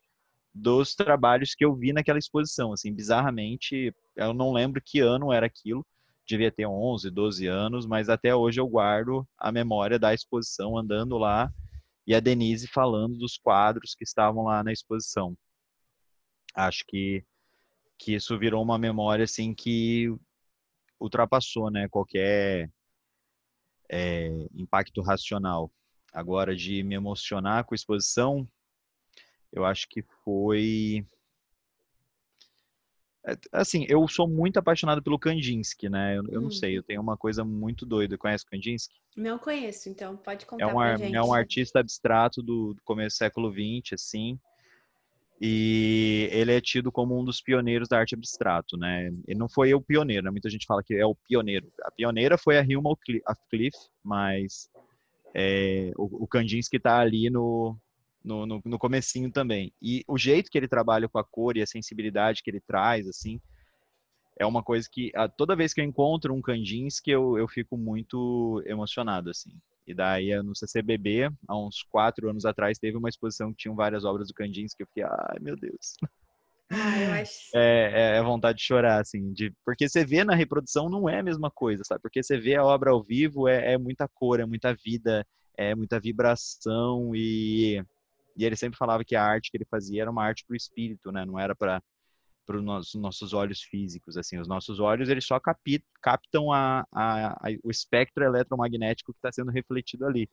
dos trabalhos que eu vi naquela exposição, assim, bizarramente, eu não lembro que ano era aquilo, devia ter 11, 12 anos, mas até hoje eu guardo a memória da exposição andando lá e a Denise falando dos quadros que estavam lá na exposição. Acho que, que isso virou uma memória assim que ultrapassou né, qualquer é, impacto racional. Agora, de me emocionar com a exposição, eu acho que foi assim, eu sou muito apaixonado pelo Kandinsky, né? Eu, eu não sei, eu uhum. tenho uma coisa muito doida. Conhece o Kandinsky? Não conheço, então pode contar é um, pra gente. É um artista abstrato do, do começo do século XX, assim. E ele é tido como um dos pioneiros da arte abstrato, né? Ele não foi o pioneiro, né? Muita gente fala que é o pioneiro. A pioneira foi a Hilma Cliff, mas é, o, o Kandinsky está ali no, no, no, no comecinho também. E o jeito que ele trabalha com a cor e a sensibilidade que ele traz, assim, é uma coisa que toda vez que eu encontro um Kandinsky, eu, eu fico muito emocionado, assim. E daí, no CCBB, há uns quatro anos atrás, teve uma exposição que tinha várias obras do Kandinsky, eu fiquei, ai, meu Deus. Ah, eu acho. É, é, é, vontade de chorar, assim, de, porque você vê na reprodução não é a mesma coisa, sabe? Porque você vê a obra ao vivo, é, é muita cor, é muita vida, é muita vibração e, e ele sempre falava que a arte que ele fazia era uma arte para o espírito, né? Não era para para os nossos, nossos olhos físicos, assim, os nossos olhos eles só capi, captam a, a, a, o espectro eletromagnético que está sendo refletido ali,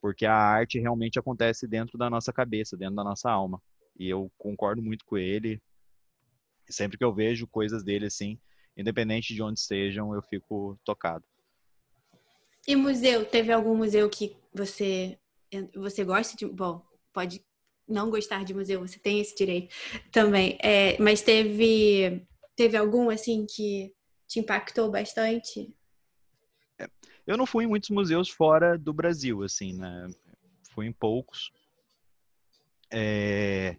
porque a arte realmente acontece dentro da nossa cabeça, dentro da nossa alma. E eu concordo muito com ele. Sempre que eu vejo coisas dele assim, independente de onde sejam, eu fico tocado. E museu? Teve algum museu que você você gosta de? Bom, pode não gostar de museu, você tem esse direito também. É, mas teve teve algum assim que te impactou bastante? É, eu não fui em muitos museus fora do Brasil, assim, né? Fui em poucos. É,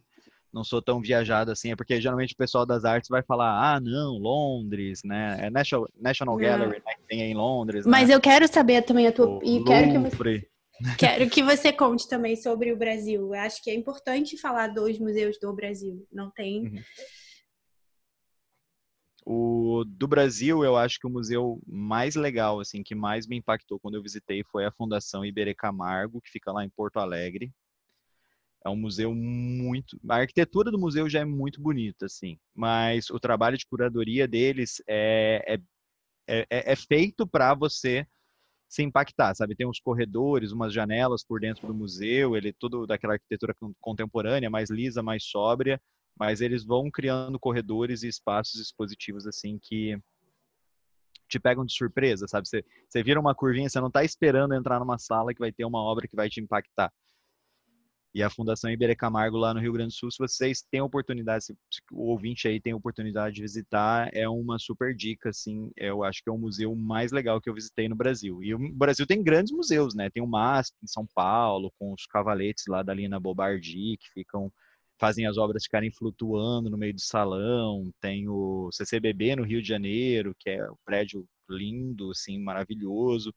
não sou tão viajado assim, é porque geralmente o pessoal das artes vai falar, ah, não, Londres, né? É National, National Gallery, né? tem em Londres. Mas né? eu quero saber também a tua. O e quero que você. Quero que você conte também sobre o Brasil. Eu acho que é importante falar dos museus do Brasil. Não tem. Uhum. O do Brasil, eu acho que o museu mais legal, assim, que mais me impactou quando eu visitei foi a Fundação Iberê Camargo, que fica lá em Porto Alegre. É um museu muito. A arquitetura do museu já é muito bonita, assim, mas o trabalho de curadoria deles é, é, é, é feito para você se impactar, sabe? Tem uns corredores, umas janelas por dentro do museu, ele todo daquela arquitetura contemporânea, mais lisa, mais sóbria, mas eles vão criando corredores e espaços expositivos assim que te pegam de surpresa, sabe? Você, você vira uma curvinha, você não está esperando entrar numa sala que vai ter uma obra que vai te impactar e a Fundação Iberê Camargo lá no Rio Grande do Sul, se vocês têm oportunidade, se o ouvinte aí tem oportunidade de visitar, é uma super dica, assim, eu acho que é o museu mais legal que eu visitei no Brasil. E o Brasil tem grandes museus, né? Tem o MASP em São Paulo, com os cavaletes lá da Lina Bobardi, que ficam fazem as obras ficarem flutuando no meio do salão. Tem o CCBB no Rio de Janeiro, que é um prédio lindo, assim, maravilhoso.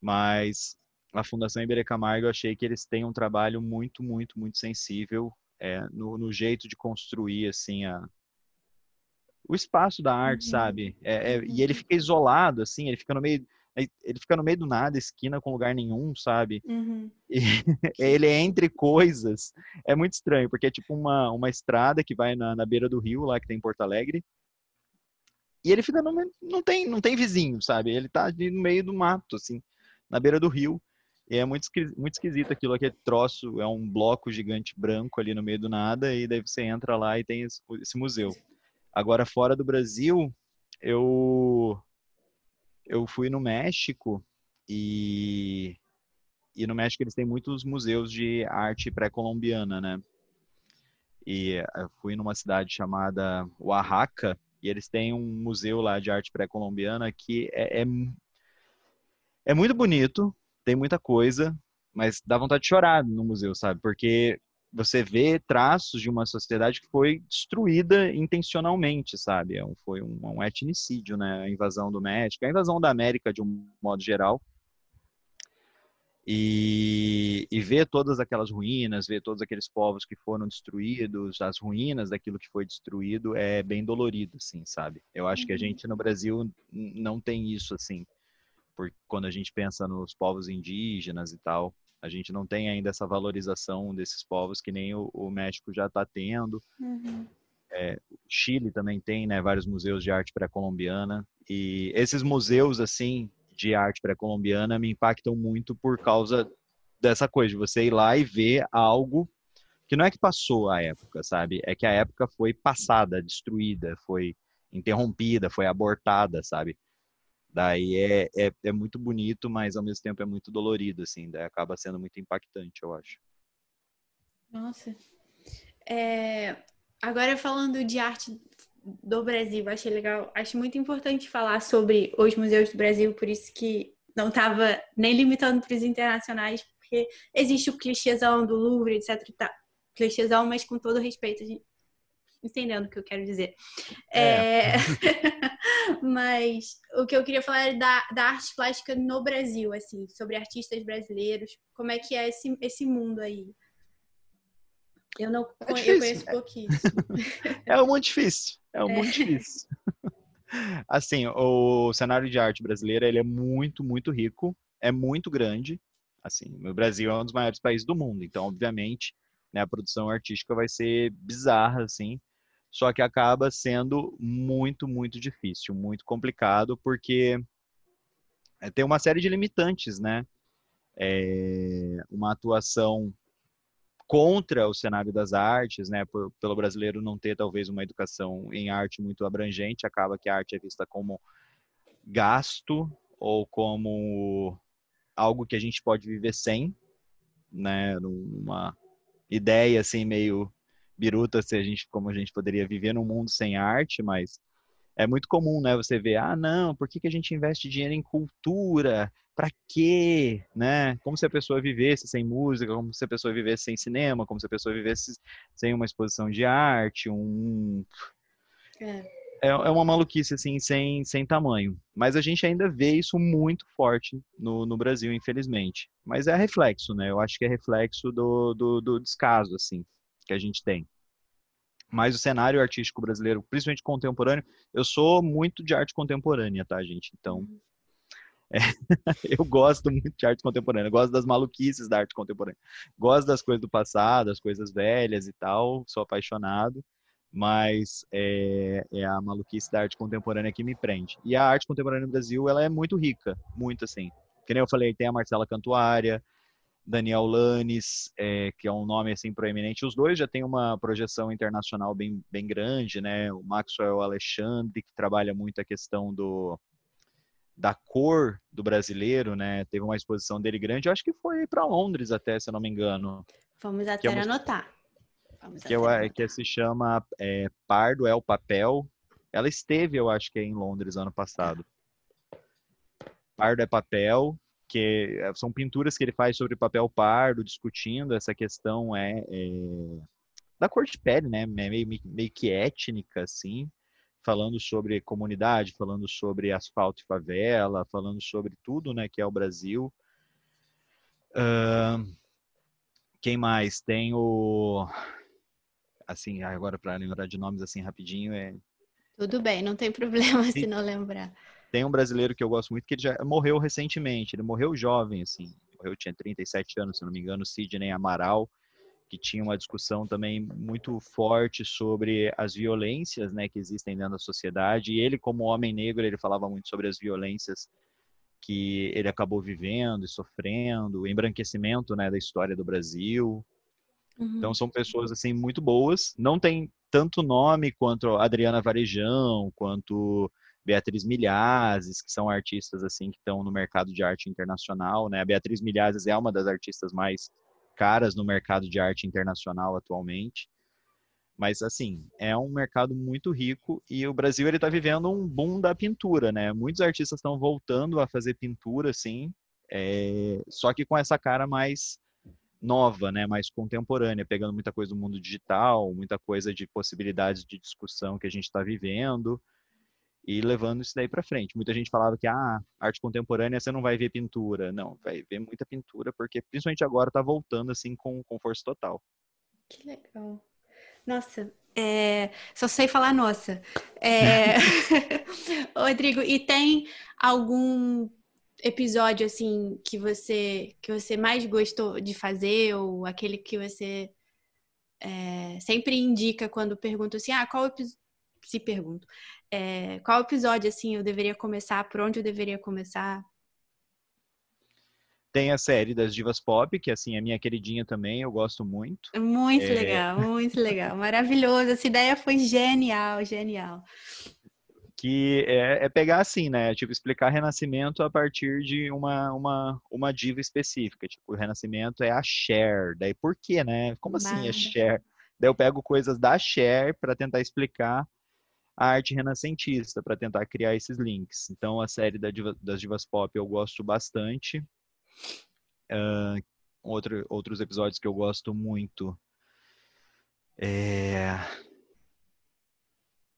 Mas a Fundação Iberê Camargo, eu achei que eles têm um trabalho muito, muito, muito sensível é, no, no, jeito de construir, assim, a, o espaço da arte, uhum. sabe? É, é, e ele fica isolado, assim, ele fica no meio ele fica no meio do nada, esquina com lugar nenhum, sabe? Uhum. E ele é entre coisas. É muito estranho, porque é tipo uma, uma estrada que vai na, na beira do rio, lá que tem Porto Alegre. E ele fica no não tem não tem vizinho, sabe? Ele tá no meio do mato, assim, na beira do rio. E é muito, muito esquisito aquilo, aquele troço, é um bloco gigante branco ali no meio do nada, e daí você entra lá e tem esse, esse museu. Agora, fora do Brasil, eu, eu fui no México e, e no México eles têm muitos museus de arte pré-colombiana, né? E eu fui numa cidade chamada Oaxaca, e eles têm um museu lá de arte pré-colombiana que é, é, é muito bonito, tem muita coisa, mas dá vontade de chorar no museu, sabe? Porque você vê traços de uma sociedade que foi destruída intencionalmente, sabe? É foi um, um, etnicídio, né? A invasão do México, a invasão da América de um modo geral. E, e ver todas aquelas ruínas, ver todos aqueles povos que foram destruídos, as ruínas daquilo que foi destruído, é bem dolorido, assim, sabe? Eu acho que a uhum. gente no Brasil não tem isso, assim porque quando a gente pensa nos povos indígenas e tal, a gente não tem ainda essa valorização desses povos que nem o, o México já está tendo. Uhum. É, Chile também tem, né, vários museus de arte pré-colombiana e esses museus assim de arte pré-colombiana me impactam muito por causa dessa coisa de você ir lá e ver algo que não é que passou a época, sabe? É que a época foi passada, destruída, foi interrompida, foi abortada, sabe? Daí é, é, é, muito bonito, mas ao mesmo tempo é muito dolorido, assim, daí acaba sendo muito impactante, eu acho. Nossa. É, agora falando de arte do Brasil, achei legal, acho muito importante falar sobre os museus do Brasil, por isso que não estava nem limitando para os internacionais, porque existe o clichêzão do Louvre, etc. Tá, clichêzão, mas com todo respeito, a gente entendendo o que eu quero dizer. É. É... Mas o que eu queria falar é da, da arte plástica no Brasil, assim, sobre artistas brasileiros. Como é que é esse, esse mundo aí? Eu não é eu conheço pouquíssimo. É muito difícil. É muito é. difícil. Assim, o cenário de arte brasileira ele é muito, muito rico, é muito grande. Assim, o Brasil é um dos maiores países do mundo, então, obviamente, né, a produção artística vai ser bizarra, assim, só que acaba sendo muito, muito difícil, muito complicado, porque é, tem uma série de limitantes, né? É uma atuação contra o cenário das artes, né, por, pelo brasileiro não ter talvez uma educação em arte muito abrangente, acaba que a arte é vista como gasto ou como algo que a gente pode viver sem, né, numa ideia assim meio biruta se a gente como a gente poderia viver num mundo sem arte, mas é muito comum, né, você ver, ah, não, por que, que a gente investe dinheiro em cultura? para quê, né? Como se a pessoa vivesse sem música, como se a pessoa vivesse sem cinema, como se a pessoa vivesse sem uma exposição de arte, um é. É, é uma maluquice assim sem, sem tamanho. Mas a gente ainda vê isso muito forte no, no Brasil, infelizmente. Mas é reflexo, né? Eu acho que é reflexo do, do, do descaso assim que a gente tem. Mas o cenário artístico brasileiro, principalmente contemporâneo, eu sou muito de arte contemporânea, tá, gente? Então, uhum. é, eu gosto muito de arte contemporânea, gosto das maluquices da arte contemporânea. Gosto das coisas do passado, das coisas velhas e tal, sou apaixonado, mas é, é, a maluquice da arte contemporânea que me prende. E a arte contemporânea no Brasil, ela é muito rica, muito assim. Que nem eu falei, tem a Marcela Cantuária, Daniel Lanes, é, que é um nome assim proeminente. Os dois já têm uma projeção internacional bem, bem grande, né? O Maxwell Alexandre, que trabalha muito a questão do da cor do brasileiro, né? Teve uma exposição dele grande, eu acho que foi para Londres até, se eu não me engano. Vamos até é anotar. Vamos que, eu, anotar. que se chama é, Pardo é o Papel. Ela esteve, eu acho que em Londres ano passado. Pardo é Papel, que é, são pinturas que ele faz sobre papel pardo, discutindo essa questão é, é da cor de pele, né? Meio, meio que étnica, assim, falando sobre comunidade, falando sobre asfalto e favela, falando sobre tudo, né, que é o Brasil. Uh, quem mais? Tem o assim, agora para lembrar de nomes assim rapidinho é Tudo bem, não tem problema se não lembrar. Tem um brasileiro que eu gosto muito que ele já morreu recentemente. Ele morreu jovem, assim. Morreu, tinha 37 anos, se não me engano, Sidney Amaral, que tinha uma discussão também muito forte sobre as violências, né, que existem dentro da sociedade. E ele, como homem negro, ele falava muito sobre as violências que ele acabou vivendo e sofrendo, o embranquecimento, né, da história do Brasil. Uhum. Então são pessoas assim muito boas. Não tem tanto nome quanto Adriana Varejão, quanto Beatriz Milhazes, que são artistas assim que estão no mercado de arte internacional, né? A Beatriz Milhazes é uma das artistas mais caras no mercado de arte internacional atualmente. Mas assim, é um mercado muito rico e o Brasil ele está vivendo um boom da pintura, né? Muitos artistas estão voltando a fazer pintura, assim, é... só que com essa cara mais nova, né? Mais contemporânea, pegando muita coisa do mundo digital, muita coisa de possibilidades de discussão que a gente está vivendo e levando isso daí para frente. Muita gente falava que ah, arte contemporânea você não vai ver pintura. Não, vai ver muita pintura, porque principalmente agora está voltando assim com, com força total. Que legal. Nossa, é, só sei falar nossa. É... Rodrigo, e tem algum episódio assim que você que você mais gostou de fazer ou aquele que você é, sempre indica quando pergunta assim, ah, qual episódio se pergunto, é, qual episódio assim eu deveria começar, por onde eu deveria começar? Tem a série das divas pop, que assim é minha queridinha também, eu gosto muito. Muito é... legal, muito legal, maravilhoso. Essa ideia foi genial, genial. Que é, é, pegar assim, né? Tipo, explicar Renascimento a partir de uma, uma, uma diva específica. Tipo, o Renascimento é a Cher. Daí por quê, né? Como assim é Cher? Daí eu pego coisas da Cher para tentar explicar a arte renascentista para tentar criar esses links. Então, a série da diva, das divas pop eu gosto bastante. Uh, outro, outros episódios que eu gosto muito. É...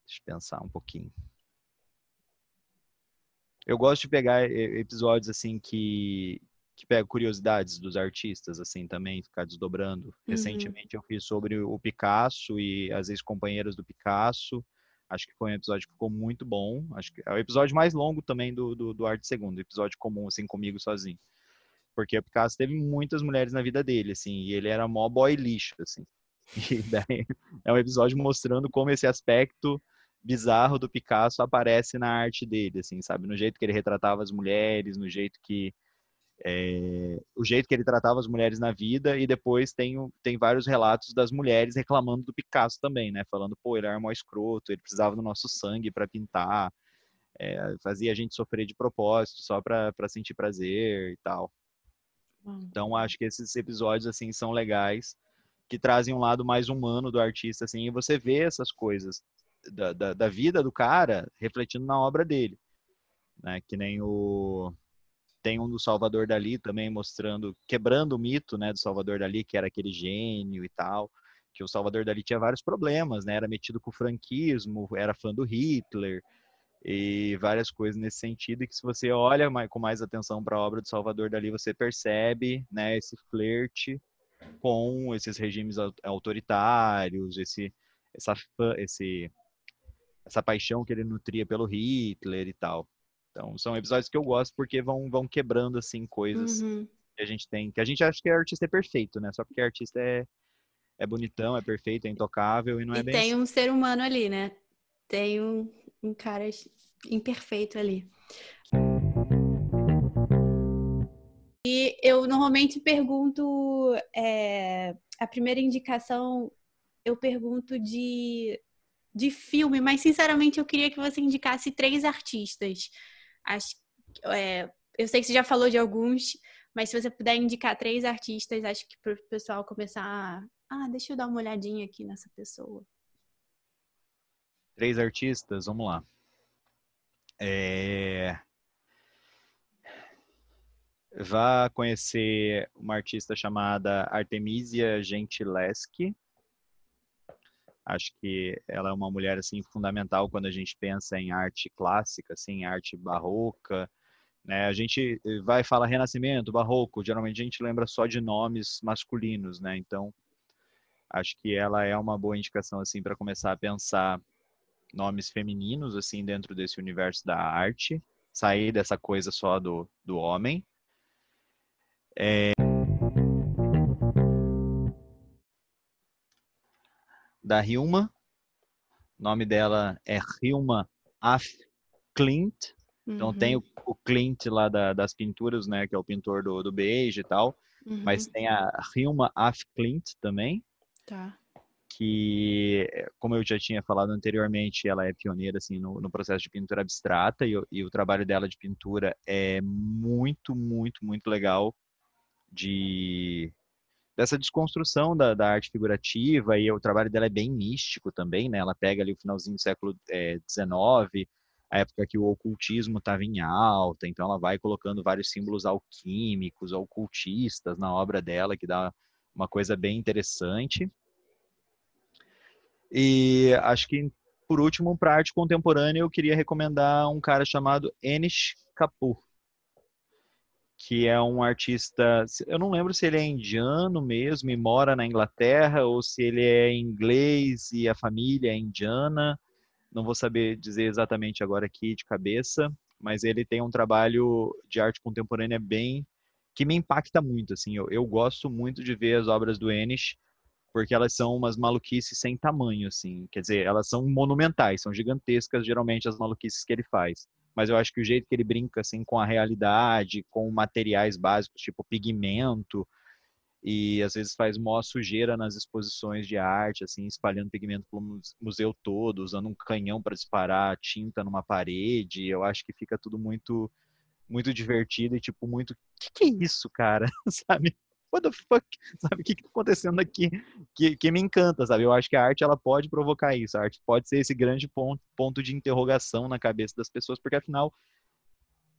Deixa eu pensar um pouquinho. Eu gosto de pegar episódios assim que que pego curiosidades dos artistas, assim, também, ficar desdobrando. Uhum. Recentemente eu fiz sobre o Picasso e as ex-companheiras do Picasso. Acho que foi um episódio que ficou muito bom. Acho que é o episódio mais longo também do, do, do Arte Segundo, episódio comum, assim, comigo sozinho. Porque o Picasso teve muitas mulheres na vida dele, assim, e ele era mó boy lixo, assim. E daí é um episódio mostrando como esse aspecto bizarro do Picasso aparece na arte dele, assim, sabe? No jeito que ele retratava as mulheres, no jeito que é, o jeito que ele tratava as mulheres na vida e depois tem, tem vários relatos das mulheres reclamando do Picasso também, né? Falando, pô, ele era mó escroto, ele precisava do nosso sangue para pintar, é, fazia a gente sofrer de propósito só para sentir prazer e tal. Então acho que esses episódios assim são legais, que trazem um lado mais humano do artista assim, e você vê essas coisas da, da, da vida do cara refletindo na obra dele, né? Que nem o tem um do Salvador Dali também mostrando, quebrando o mito, né, do Salvador Dali, que era aquele gênio e tal, que o Salvador Dali tinha vários problemas, né, era metido com o franquismo, era fã do Hitler e várias coisas nesse sentido, e que se você olha com mais atenção para a obra do Salvador Dali, você percebe, né, esse flerte com esses regimes autoritários, esse essa esse essa paixão que ele nutria pelo Hitler e tal. Então, são episódios que eu gosto porque vão, vão quebrando, assim, coisas uhum. que a gente tem. Que a gente acha que o artista é perfeito, né? Só porque o artista é, é bonitão, é perfeito, é intocável e não é e bem tem assim. um ser humano ali, né? Tem um, um cara imperfeito ali. E eu normalmente pergunto é, a primeira indicação, eu pergunto de, de filme, mas sinceramente eu queria que você indicasse três artistas Acho, é, eu sei que você já falou de alguns, mas se você puder indicar três artistas, acho que para o pessoal começar a, ah, deixa eu dar uma olhadinha aqui nessa pessoa. Três artistas, vamos lá. É... Vá conhecer uma artista chamada Artemisia Gentileschi. Acho que ela é uma mulher assim fundamental quando a gente pensa em arte clássica, assim, arte barroca. Né? A gente vai falar Renascimento, Barroco, geralmente a gente lembra só de nomes masculinos, né? Então, acho que ela é uma boa indicação assim para começar a pensar nomes femininos assim dentro desse universo da arte, sair dessa coisa só do, do homem. É... da Hilma. O nome dela é Hilma Af Clint. Então uhum. tem o, o, Clint lá da, das pinturas, né? Que é o pintor do, do Beige e tal. Uhum. Mas tem a Hilma Af Clint também. Tá. Que, como eu já tinha falado anteriormente, ela é pioneira assim, no, no processo de pintura abstrata e, e o trabalho dela de pintura é muito, muito, muito legal de dessa desconstrução da, da, arte figurativa e o trabalho dela é bem místico também, né? Ela pega ali o finalzinho do século XIX, é, a época que o ocultismo estava em alta, então ela vai colocando vários símbolos alquímicos, ocultistas na obra dela, que dá uma coisa bem interessante. E acho que, por último, para arte contemporânea, eu queria recomendar um cara chamado Enish Kapoor que é um artista, eu não lembro se ele é indiano mesmo e mora na Inglaterra ou se ele é inglês e a família é indiana. Não vou saber dizer exatamente agora aqui de cabeça, mas ele tem um trabalho de arte contemporânea bem que me impacta muito, assim. Eu, eu gosto muito de ver as obras do Enish porque elas são umas maluquices sem tamanho, assim. Quer dizer, elas são monumentais, são gigantescas geralmente as maluquices que ele faz mas eu acho que o jeito que ele brinca assim com a realidade, com materiais básicos, tipo pigmento, e às vezes faz mó sujeira nas exposições de arte, assim, espalhando pigmento pelo museu todo, usando um canhão para disparar tinta numa parede. Eu acho que fica tudo muito muito divertido e tipo muito, que que é isso, cara? Sabe? What the fuck, sabe? O que está acontecendo aqui? Que, que me encanta, sabe? Eu acho que a arte, ela pode provocar isso. A arte pode ser esse grande ponto, ponto de interrogação na cabeça das pessoas, porque afinal,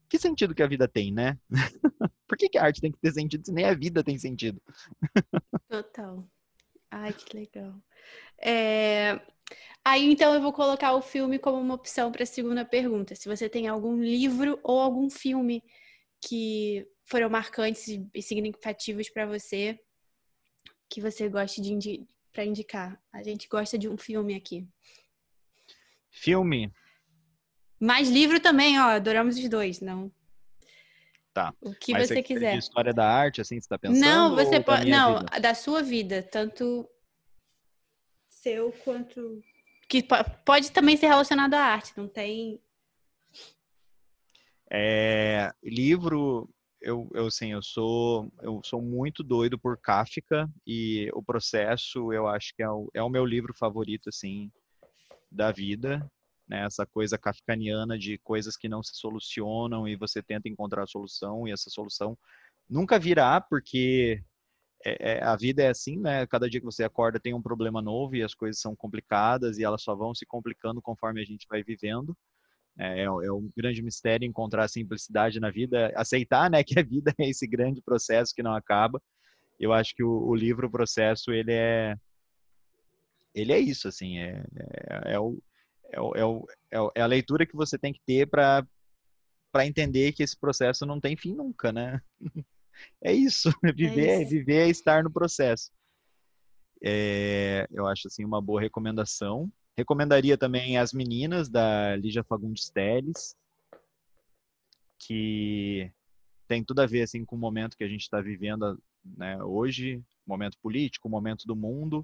que sentido que a vida tem, né? Por que, que a arte tem que ter sentido se nem a vida tem sentido? Total. Ai, que legal. É... Aí, então, eu vou colocar o filme como uma opção para a segunda pergunta. Se você tem algum livro ou algum filme que foram marcantes e significativos para você que você gosta de indi para indicar? A gente gosta de um filme aqui. Filme? Mais livro também, ó. Adoramos os dois, não. Tá. O que Mas você quiser. De história da arte, assim, você tá pensando? Não, você pode. Não, vida? da sua vida, tanto seu quanto. Que pode também ser relacionado à arte, não tem. É, livro, eu, eu sim, eu sou, eu sou muito doido por Kafka e o processo, eu acho que é o, é o meu livro favorito, assim, da vida né? Essa coisa kafkaniana de coisas que não se solucionam e você tenta encontrar a solução e essa solução nunca virá porque é, é, a vida é assim, né? Cada dia que você acorda tem um problema novo e as coisas são complicadas e elas só vão se complicando conforme a gente vai vivendo. É, é, é um grande mistério encontrar a simplicidade na vida, aceitar, né, que a vida é esse grande processo que não acaba. Eu acho que o, o livro, o processo, ele é ele é isso, assim, é, é, é o, é, o, é, o, é a leitura que você tem que ter para entender que esse processo não tem fim nunca, né? É isso, viver é, isso. viver é estar no processo. É, eu acho assim uma boa recomendação. Recomendaria também as meninas da Lígia Fagundes Teles, que tem tudo a ver assim com o momento que a gente está vivendo né, hoje, momento político, momento do mundo,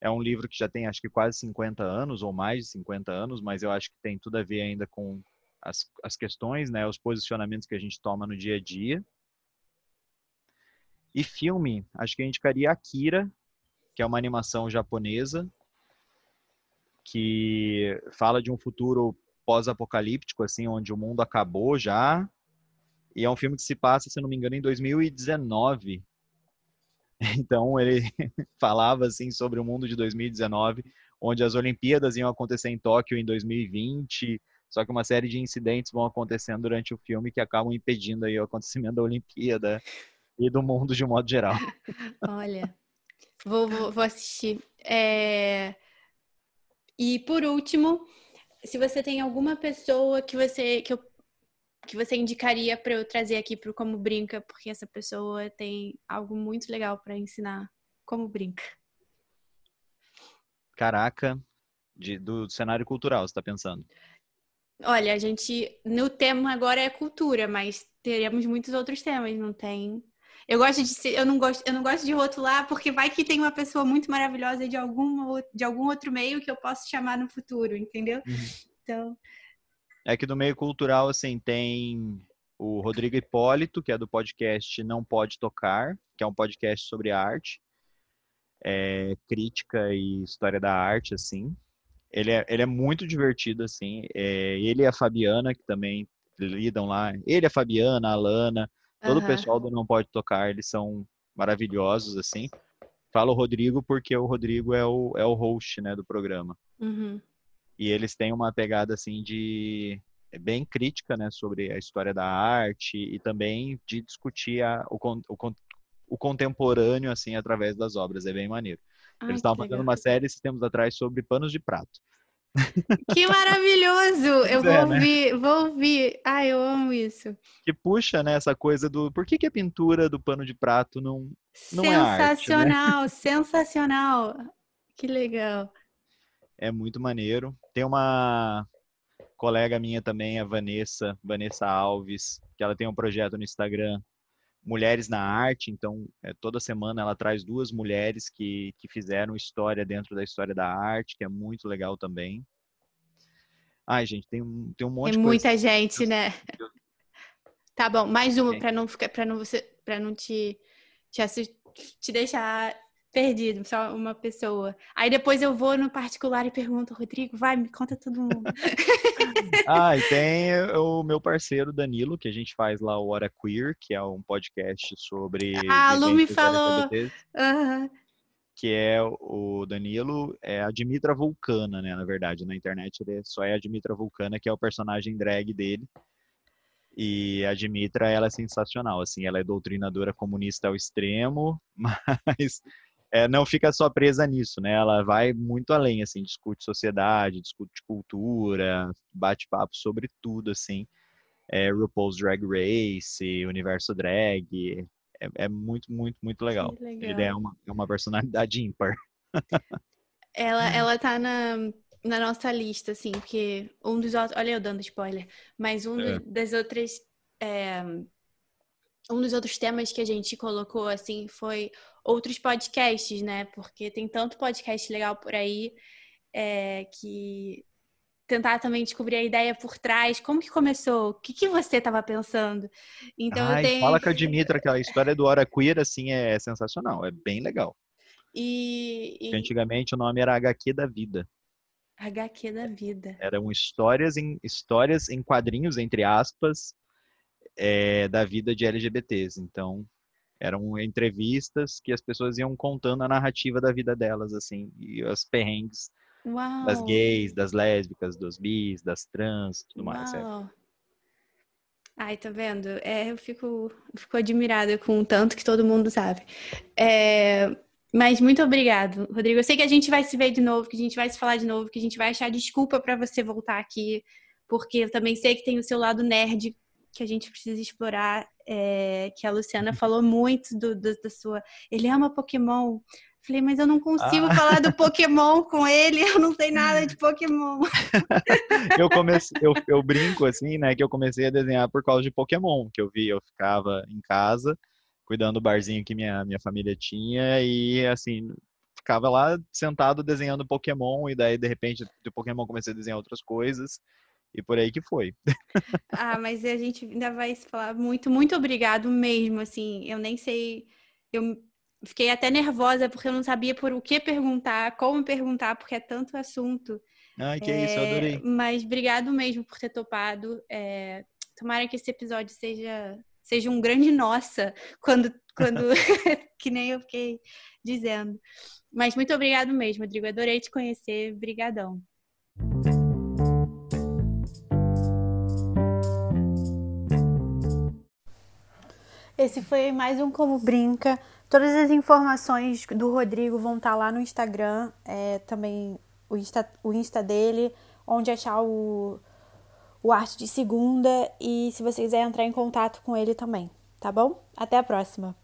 é um livro que já tem acho que quase 50 anos ou mais de 50 anos, mas eu acho que tem tudo a ver ainda com as, as questões, né, os posicionamentos que a gente toma no dia a dia. E filme, acho que a gente indicaria Akira, que é uma animação japonesa que fala de um futuro pós-apocalíptico, assim, onde o mundo acabou já. E é um filme que se passa, se não me engano, em 2019. Então ele falava assim sobre o mundo de 2019, onde as Olimpíadas iam acontecer em Tóquio em 2020, só que uma série de incidentes vão acontecendo durante o filme que acabam impedindo aí o acontecimento da Olimpíada e do mundo de um modo geral. Olha, vou, vou, vou assistir. É... E por último, se você tem alguma pessoa que você que eu que você indicaria para eu trazer aqui para o Como Brinca, porque essa pessoa tem algo muito legal para ensinar como brinca. Caraca, de, do cenário cultural, você está pensando? Olha, a gente. No tema agora é cultura, mas teremos muitos outros temas, não tem. Eu gosto de ser, eu não gosto, eu não gosto de rotular porque vai que tem uma pessoa muito maravilhosa de algum, de algum outro meio que eu posso chamar no futuro, entendeu? Uhum. Então, é que no meio cultural, assim, tem o Rodrigo Hipólito, que é do podcast Não Pode Tocar, que é um podcast sobre arte, é, crítica e história da arte, assim. Ele é, ele é muito divertido, assim. É, ele e a Fabiana, que também lidam lá. Ele, a Fabiana, a Alana, todo uhum. o pessoal do Não Pode Tocar, eles são maravilhosos, assim. Falo Rodrigo porque o Rodrigo é o, é o host, né, do programa. Uhum. E eles têm uma pegada assim de é bem crítica, né, sobre a história da arte e também de discutir a, o, o, o contemporâneo assim através das obras. É bem maneiro. Ai, eles estavam fazendo uma série esses tempos atrás sobre panos de prato. Que maravilhoso! Eu vou é, né? ouvir, vou ouvir. Ai, eu amo isso. Que puxa, né, essa coisa do por que, que a pintura do pano de prato não, não é arte, né? Sensacional, sensacional. Que legal. É muito maneiro. Tem uma colega minha também, a Vanessa, Vanessa Alves, que ela tem um projeto no Instagram, Mulheres na Arte. Então, é, toda semana ela traz duas mulheres que, que fizeram história dentro da história da arte, que é muito legal também. Ai, gente, tem um, tem um monte tem de muita coisa. gente, né? Tá bom, mais uma para não ficar, para não você, para não te te, assist, te deixar perdido, só uma pessoa. Aí depois eu vou no particular e pergunto, Rodrigo, vai, me conta todo mundo. ah, e tem o meu parceiro Danilo, que a gente faz lá o Hora Queer, que é um podcast sobre. Ah, a Lu me falou. Uhum. Que é o Danilo, é a Dimitra Vulcana, né? Na verdade, na internet ele só é a Dimitra Vulcana, que é o personagem drag dele. E a Dimitra, ela é sensacional, assim, ela é doutrinadora comunista ao extremo, mas é, não fica só presa nisso, né? Ela vai muito além, assim, discute sociedade, discute cultura, bate papo sobre tudo, assim. é, RuPaul's Drag Race, Universo Drag. É, é muito, muito, muito legal. legal. Ele é uma, é uma personalidade ímpar. ela, ela tá na, na nossa lista, assim, porque um dos outros. Olha, eu dando spoiler, mas um é. das outras. É, um dos outros temas que a gente colocou, assim, foi outros podcasts, né? Porque tem tanto podcast legal por aí é, que tentar também descobrir a ideia por trás, como que começou, o que, que você estava pensando. Então Ai, tenho... Fala com a Dimitra, que a história do Hora Queer, assim, é sensacional, é bem legal. E, e... Antigamente o nome era HQ da Vida. HQ da Vida. Eram histórias em, histórias em quadrinhos, entre aspas, é, da vida de LGBTs. Então, eram entrevistas que as pessoas iam contando a narrativa da vida delas, assim, e os perrengues Uau. das gays, das lésbicas, dos bis, das trans, tudo Uau. mais. Certo? Ai, tá vendo? É, eu fico, fico admirada com o tanto que todo mundo sabe. É, mas muito obrigado, Rodrigo. Eu sei que a gente vai se ver de novo, que a gente vai se falar de novo, que a gente vai achar desculpa para você voltar aqui, porque eu também sei que tem o seu lado nerd que a gente precisa explorar, é, que a Luciana uhum. falou muito do, do, da sua. Ele ama Pokémon. Falei, mas eu não consigo ah. falar do Pokémon com ele, eu não sei nada de Pokémon. eu comecei, eu, eu brinco assim, né, que eu comecei a desenhar por causa de Pokémon, que eu vi, eu ficava em casa cuidando do barzinho que minha, minha família tinha e assim, ficava lá sentado desenhando Pokémon e daí de repente do Pokémon comecei a desenhar outras coisas e por aí que foi. Ah, mas a gente ainda vai falar muito, muito obrigado mesmo, assim, eu nem sei, eu fiquei até nervosa porque eu não sabia por o que perguntar, como perguntar, porque é tanto assunto. Ai, que é, isso, eu adorei. Mas obrigado mesmo por ter topado. É, tomara que esse episódio seja, seja um grande nossa, quando, quando que nem eu fiquei dizendo. Mas muito obrigado mesmo, Rodrigo. Adorei te conhecer. Brigadão. Esse foi mais um Como Brinca. Todas as informações do Rodrigo vão estar lá no Instagram, é, também o Insta, o Insta dele, onde achar o, o Arte de Segunda e se você quiser entrar em contato com ele também, tá bom? Até a próxima!